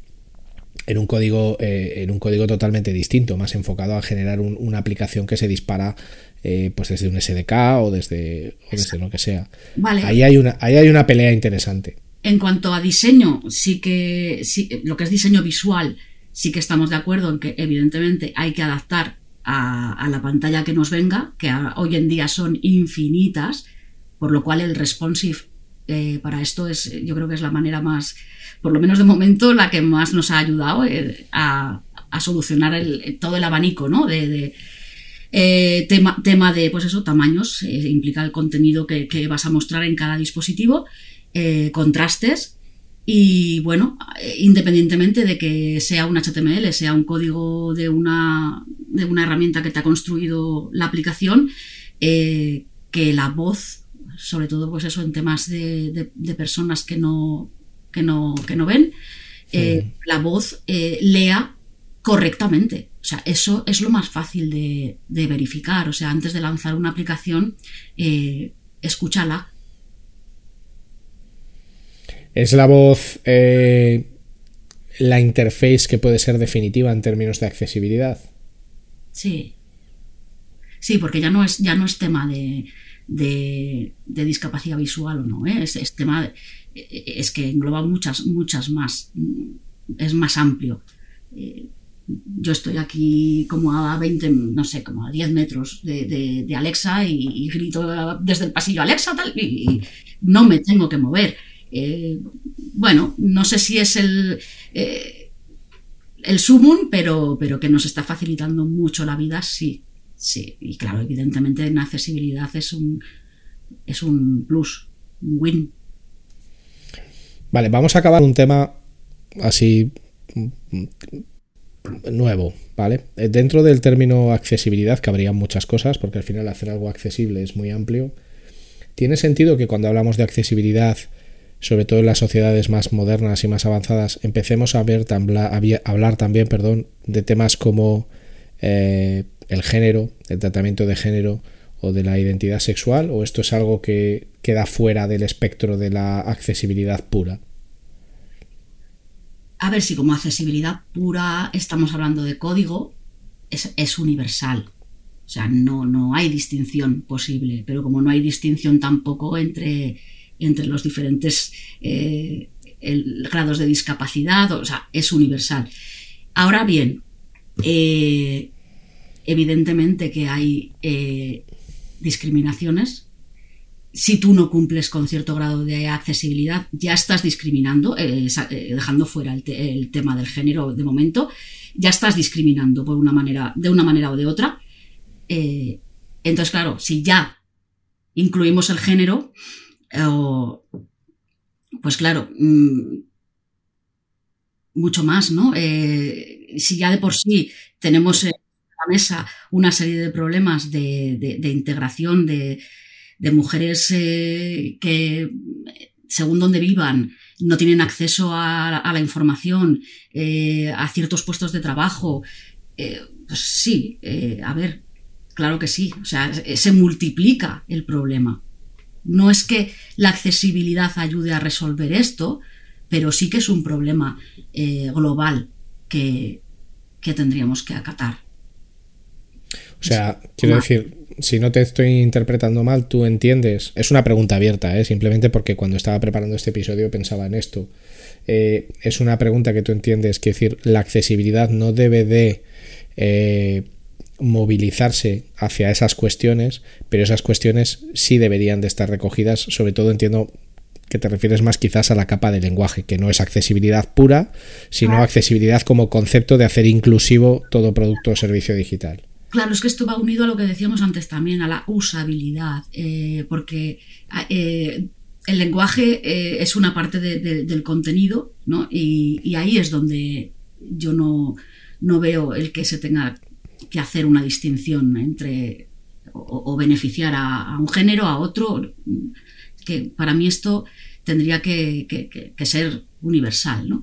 en un código eh, en un código totalmente distinto más enfocado a generar un, una aplicación que se dispara eh, pues desde un SDK o desde o desde lo que sea vale. ahí hay una ahí hay una pelea interesante En cuanto a diseño, sí que sí, lo que es diseño visual, sí que estamos de acuerdo en que evidentemente hay que adaptar a, la pantalla que nos venga, que hoy en día son infinitas, por lo cual el responsive eh, para esto es, yo creo que es la manera más, por lo menos de momento, la que más nos ha ayudado eh, a, solucionar todo el abanico ¿no? de, eh, tema, tema, de pues eso, tamaños, implica el contenido que, vas a mostrar en cada dispositivo, contrastes y bueno, independientemente de que sea un HTML, sea un código de una, de una herramienta que te ha construido la aplicación, que la voz sobre todo pues eso en temas de, personas que no, que no, que no ven, eh, la voz eh, lea correctamente. O sea, eso es lo más fácil de, verificar. O sea, antes de lanzar una aplicación, eh, escúchala. ¿Es la voz la interface que puede ser definitiva en términos de accesibilidad? Sí. Sí, porque ya no es, ya no es tema de, de, discapacidad visual o no. ¿eh? Es, tema, es que engloba muchas, muchas más, es más amplio. Eh, yo estoy aquí como a 20, no sé, como a 10 metros de, Alexa y, grito desde el pasillo Alexa tal, y, no me tengo que mover. Eh, bueno, no sé si es el, el sumum, pero, pero que nos está facilitando mucho la vida, sí. Sí, y claro, evidentemente en accesibilidad es un, es un plus, un win. Vale, vamos a acabar un tema así nuevo, ¿vale? Eh, dentro del término accesibilidad cabrían muchas cosas, porque al final hacer algo accesible es muy amplio. Tiene sentido que cuando hablamos de accesibilidad, sobre todo en las sociedades más modernas y más avanzadas, empecemos a, ver, hablar también perdón, de temas como eh, el género, el tratamiento de género o de la identidad sexual, o esto es algo que queda fuera del espectro de la accesibilidad pura? A ver si como accesibilidad pura estamos hablando de código, es, universal. O sea, no, no hay distinción posible, pero como no hay distinción tampoco entre, entre los diferentes eh, grados de discapacidad, o sea, es universal. Ahora bien, eh, evidentemente que hay eh, discriminaciones. Si tú no cumples con cierto grado de accesibilidad, ya estás discriminando, dejando fuera el, tema del género de momento, ya estás discriminando por una manera, de una manera o de otra. entonces, claro, si ya incluimos el género, pues claro, mm, mucho más, ¿no? si ya de por sí tenemos mesa una serie de problemas de, integración de, mujeres eh, que, según donde vivan, no tienen acceso a, la información, eh, a ciertos puestos de trabajo. Eh, pues sí, a ver, claro que sí. O sea, se multiplica el problema. No es que la accesibilidad ayude a resolver esto, pero sí que es un problema global que, que tendríamos que acatar. O sea, quiero decir, si no te estoy interpretando mal, tú entiendes. Es una pregunta abierta, ¿eh? simplemente porque cuando estaba preparando este episodio pensaba en esto. Eh, es una pregunta que tú entiendes, que decir, la accesibilidad no debe de eh, movilizarse hacia esas cuestiones, pero esas cuestiones sí deberían de estar recogidas. Sobre todo entiendo que te refieres más quizás a la capa de lenguaje, que no es accesibilidad pura, sino accesibilidad como concepto de hacer inclusivo todo producto o servicio digital. Claro, es que esto va unido a lo que decíamos antes también, a la usabilidad, eh, porque eh, el lenguaje eh, es una parte del contenido, ¿no? Y, ahí es donde yo no, veo el que se tenga que hacer una distinción entre o, beneficiar a, un género, a otro, que para mí esto tendría que, ser universal, ¿no?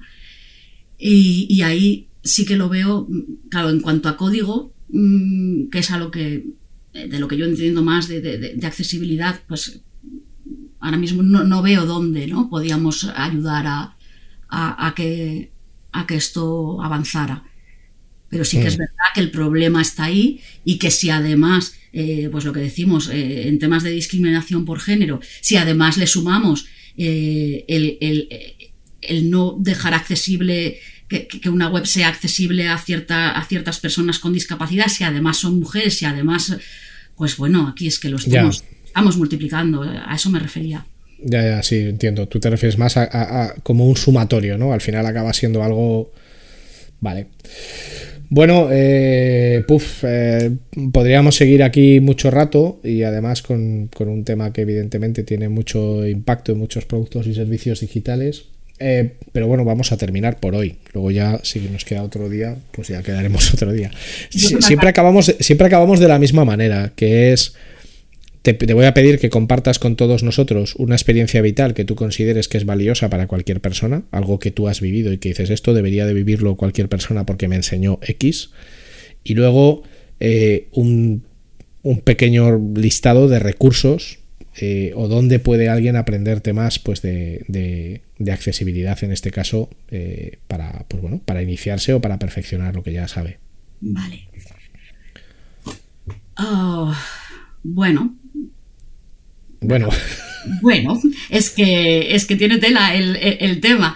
Y, ahí sí que lo veo, claro, en cuanto a código, Mm, que es que, de lo que yo entiendo más de, accesibilidad, pues ahora mismo no, veo dónde ¿no? podíamos ayudar a, que, a que esto avanzara. Pero sí que es verdad que el problema está ahí y que si además, eh, pues lo que decimos, eh, en temas de discriminación por género, si además le sumamos eh, el, el, no dejar accesible que, que, una web sea accesible a, cierta, a ciertas personas con discapacidad, si además son mujeres, si además, pues bueno, aquí es que lo estamos, estamos multiplicando, a eso me refería. Ya, ya, sí, entiendo. Tú te refieres más a, como un sumatorio, ¿no? Al final acaba siendo algo. Vale. Bueno, eh, puff, eh, podríamos seguir aquí mucho rato y además con, con, un tema que evidentemente tiene mucho impacto en muchos productos y servicios digitales. Eh, pero bueno, vamos a terminar por hoy. Luego ya, si nos queda otro día, pues ya quedaremos otro día. siempre, acabamos, siempre acabamos de la misma manera, que es te, voy a pedir que compartas con todos nosotros una experiencia vital que tú consideres que es valiosa para cualquier persona, algo que tú has vivido y que dices esto debería de vivirlo cualquier persona porque me enseñó X. Y luego eh, un, pequeño listado de recursos eh, o dónde puede alguien aprender temas pues de, accesibilidad en este caso eh, para, pues bueno, para iniciarse o para perfeccionar lo que ya sabe. Vale. Oh, bueno, bueno. Bueno, es que, es que tiene tela el, tema.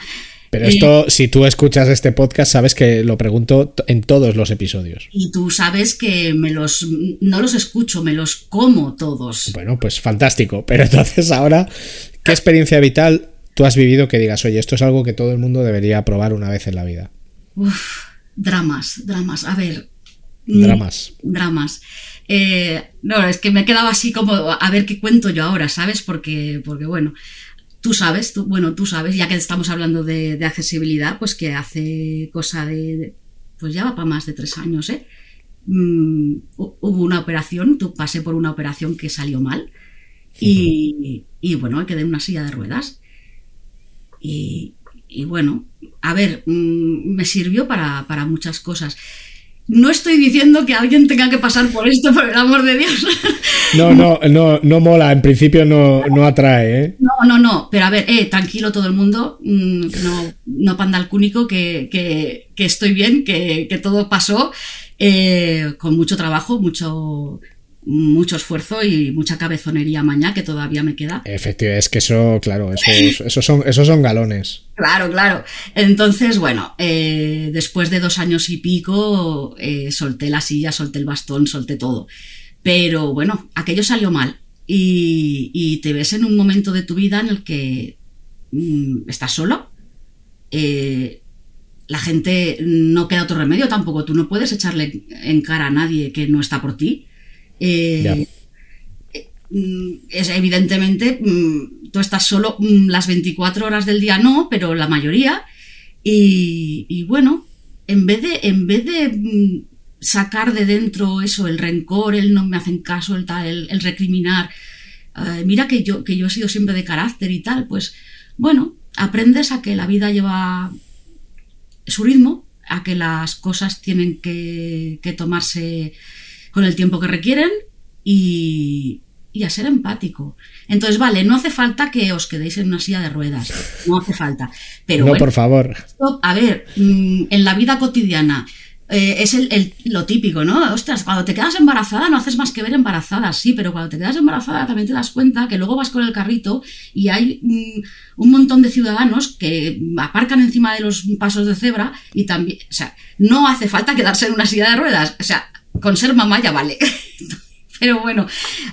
Pero esto, si tú escuchas este podcast, sabes que lo pregunto en todos los episodios. Y tú sabes que me los no los escucho, me los como todos. Bueno, pues fantástico. Pero entonces ahora, ¿qué experiencia vital tú has vivido que digas, oye, esto es algo que todo el mundo debería probar una vez en la vida? Uf, dramas, dramas. A ver. Dramas. Dramas. Eh, no, es que me he quedado así como a ver qué cuento yo ahora, ¿sabes? Porque, porque bueno, tú sabes, tú, bueno, tú sabes, ya que estamos hablando de, accesibilidad, pues que hace cosa de, pues ya va para más de tres años, ¿eh? Mm, hubo una operación, tú pasé por una operación que salió mal y, y bueno, quedé en una silla de ruedas. Y, y bueno, a ver, mm, me sirvió para, para muchas cosas. No estoy diciendo que alguien tenga que pasar por esto, por el amor de Dios. No, no, no, no mola, en principio no, no atrae, ¿eh? No, no, no, pero a ver, eh, tranquilo todo el mundo, mm, no, no panda al cúnico, que, que, que estoy bien, que, que todo pasó eh, con mucho trabajo, mucho, mucho esfuerzo y mucha cabezonería mañana que todavía me queda. Efectivamente, es que eso, claro, esos, son, esos son galones. Claro, claro. Entonces, bueno, eh, después de dos años y pico, eh, solté la silla, solté el bastón, solté todo. Pero bueno, aquello salió mal. Y, te ves en un momento de tu vida en el que mm, estás solo. Eh, la gente no queda otro remedio tampoco. Tú no puedes echarle en cara a nadie que no está por ti. Eh, mm, es evidentemente, mm, tú estás solo mm, las 24 horas del día, no, pero la mayoría. Y, bueno, en vez de, en vez de sacar de dentro eso, el rencor, el no me hacen caso, el tal, el, recriminar, eh, mira que yo, que yo he sido siempre de carácter y tal, pues bueno, aprendes a que la vida lleva su ritmo, a que las cosas tienen que, que tomarse con el tiempo que requieren y, a ser empático. Entonces, vale, no hace falta que os quedéis en una silla de ruedas, no hace falta. Pero no, por favor. a ver, mm, en la vida cotidiana eh, es el, lo típico, ¿no? Ostras, cuando te quedas embarazada no haces más que ver embarazadas, sí, pero cuando te quedas embarazada también te das cuenta que luego vas con el carrito y hay mm, un montón de ciudadanos que aparcan encima de los pasos de cebra y también, o sea, no hace falta quedarse en una silla de ruedas, o sea, con ser mamá ya vale. Pero bueno,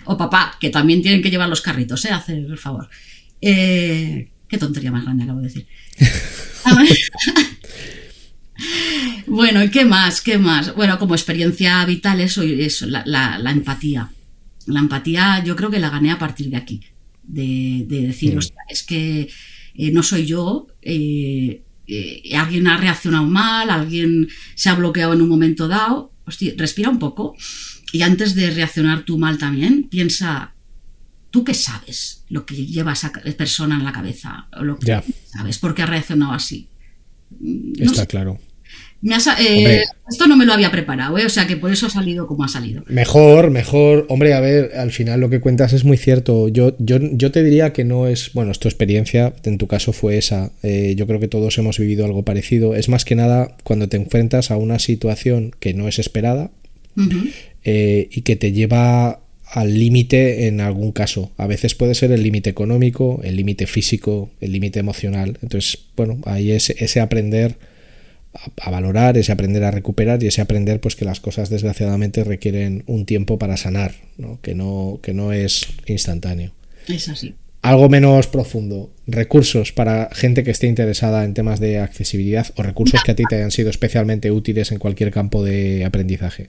o papá, que también tienen que llevar los carritos, ¿eh? Hacer el favor. Eh, qué tontería más grande acabo de decir. bueno, ¿y qué más? ¿Qué más? Bueno, como experiencia vital, eso, eso la, empatía. La empatía yo creo que la gané a partir de aquí. De, decir, mm. es que eh, no soy yo, eh, alguien ha reaccionado mal, alguien se ha bloqueado en un momento dado, respira un poco y antes de reaccionar tú mal también, piensa, ¿tú qué sabes lo que lleva esa persona en la cabeza? O lo que sabes, por qué ha reaccionado así. Está claro. Eh, esto no me lo había preparado, ¿eh? o sea que por eso ha salido como ha salido. Mejor, mejor. Hombre, a ver, al final lo que cuentas es muy cierto. Yo, yo, yo te diría que no es, bueno, tu experiencia, en tu caso fue esa. Eh, yo creo que todos hemos vivido algo parecido. Es más que nada cuando te enfrentas a una situación que no es esperada y que te lleva al límite en algún caso. A veces puede ser el límite económico, el límite físico, el límite emocional. Entonces, bueno, ahí es ese aprender a, valorar, ese aprender a recuperar y ese aprender pues que las cosas desgraciadamente requieren un tiempo para sanar, ¿no? Que, no, que no es instantáneo. Es así. Algo menos profundo, recursos para gente que esté interesada en temas de accesibilidad o recursos que a ti te hayan sido especialmente útiles en cualquier campo de aprendizaje.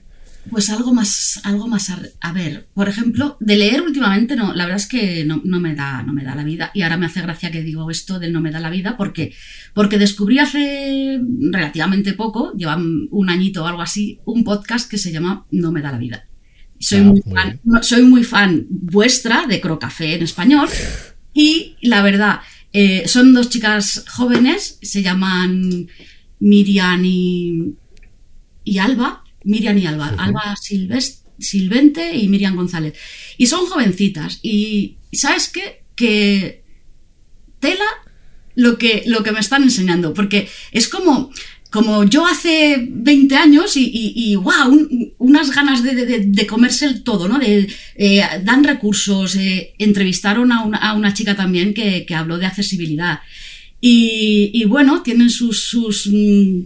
Pues algo más, algo más a, ver. Por ejemplo, de leer últimamente no, la verdad es que no, me da, no me da la vida. Y ahora me hace gracia que digo esto del no me da la vida, porque porque descubrí hace relativamente poco, llevan un añito o algo así, un podcast que se llama No me da la vida. Soy, ah, muy, fan, soy muy fan vuestra de Crocafé en español y la verdad, eh, son dos chicas jóvenes, se llaman Miriam y, y Alba Miriam y Alba, Alba Silvente y Miriam González. Y son jovencitas. Y ¿sabes qué? Que tela lo que, lo que me están enseñando, porque es como, como yo hace 20 años y, wow, unas ganas de, comerse el todo, ¿no? De, eh, dan recursos, eh, entrevistaron a una, chica también que, habló de accesibilidad. Y, bueno, tienen sus, sus mm,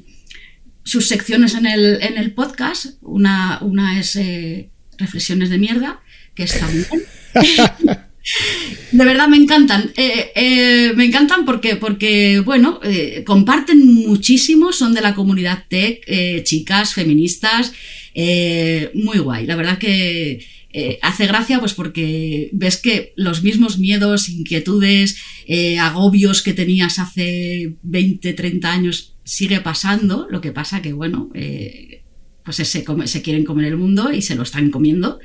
sus secciones en el, en el podcast. Una, una es eh, Reflexiones de mierda, que está muy bien. de verdad me encantan. Eh, eh, me encantan porque, porque bueno, comparten muchísimo, son de la comunidad tech, chicas, feministas. muy guay. La verdad que hace gracia pues porque ves que los mismos miedos, inquietudes, agobios que tenías hace 20, 30 años sigue pasando, lo que pasa que, bueno, eh, pues se, se, quieren comer el mundo y se lo están comiendo.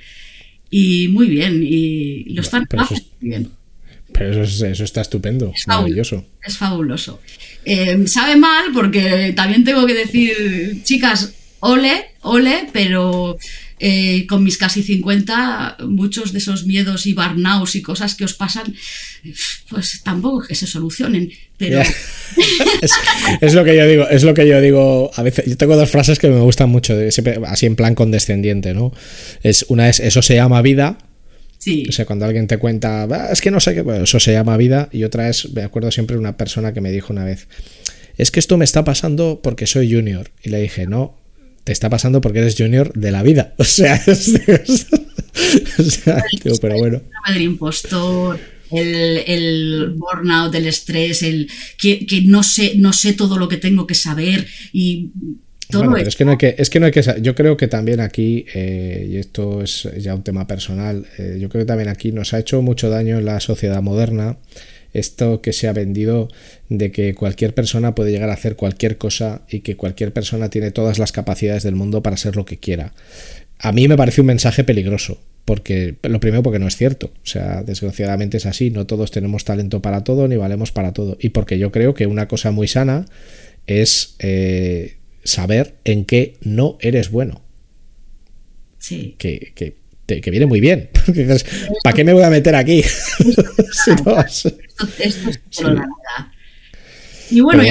Y muy bien, y lo están bien. Pero eso, está estupendo, es maravilloso. Es fabuloso. Eh, sabe mal porque también tengo que decir, chicas, ole, ole, pero eh, con mis casi 50, muchos de esos miedos y burnouts y cosas que os pasan, pues tampoco que se solucionen, pero... es, lo que yo digo, es lo que yo digo, a veces, yo tengo dos frases que me gustan mucho, así en plan condescendiente, ¿no? Es, una es, eso se llama vida, Sí. O sea, cuando alguien te cuenta, es que no sé qué, eso se llama vida. Y otra es, me acuerdo siempre de una persona que me dijo una vez, es que esto me está pasando porque soy junior. Y le dije, no, te está pasando porque eres junior de la vida. O sea, es, pero bueno. El impostor, el, burnout, el estrés, el que, no sé, no sé todo lo que tengo que saber y todo bueno, pero es que no hay que, es que no hay que yo creo que también aquí, eh, y esto es ya un tema personal, eh, yo creo que también aquí nos ha hecho mucho daño en la sociedad moderna esto que se ha vendido de que cualquier persona puede llegar a hacer cualquier cosa y que cualquier persona tiene todas las capacidades del mundo para ser lo que quiera. A mí me parece un mensaje peligroso, porque lo primero porque no es cierto, o sea, desgraciadamente es así, no todos tenemos talento para todo ni valemos para todo, y porque yo creo que una cosa muy sana es eh, saber en qué no eres bueno. Sí. Que, que, que viene muy bien. ¿Para qué me voy a meter aquí? esto, es la Y bueno,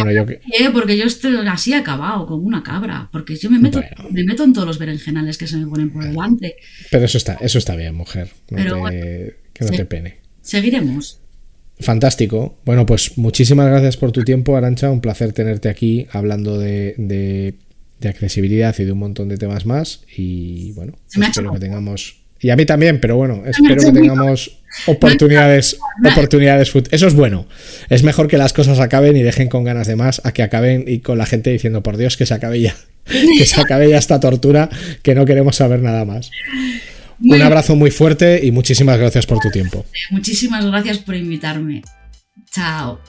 porque yo estoy así acabado, como una cabra, porque yo me meto, me meto en todos los berenjenales que se me ponen por delante. Pero eso está, eso está bien, mujer. que no te pene. Seguiremos. Fantástico. Bueno, pues muchísimas gracias por tu tiempo, Arancha. Un placer tenerte aquí hablando de, de, de accesibilidad y de un montón de temas más. Y bueno, espero que tengamos y a mí también, pero bueno, espero que tengamos oportunidades, oportunidades. Eso es bueno. Es mejor que las cosas acaben y dejen con ganas de más a que acaben y con la gente diciendo, por Dios, que se acabe ya. Que se acabe ya esta tortura, que no queremos saber nada más. Un abrazo muy fuerte y muchísimas gracias por tu tiempo. Muchísimas gracias por invitarme. Chao.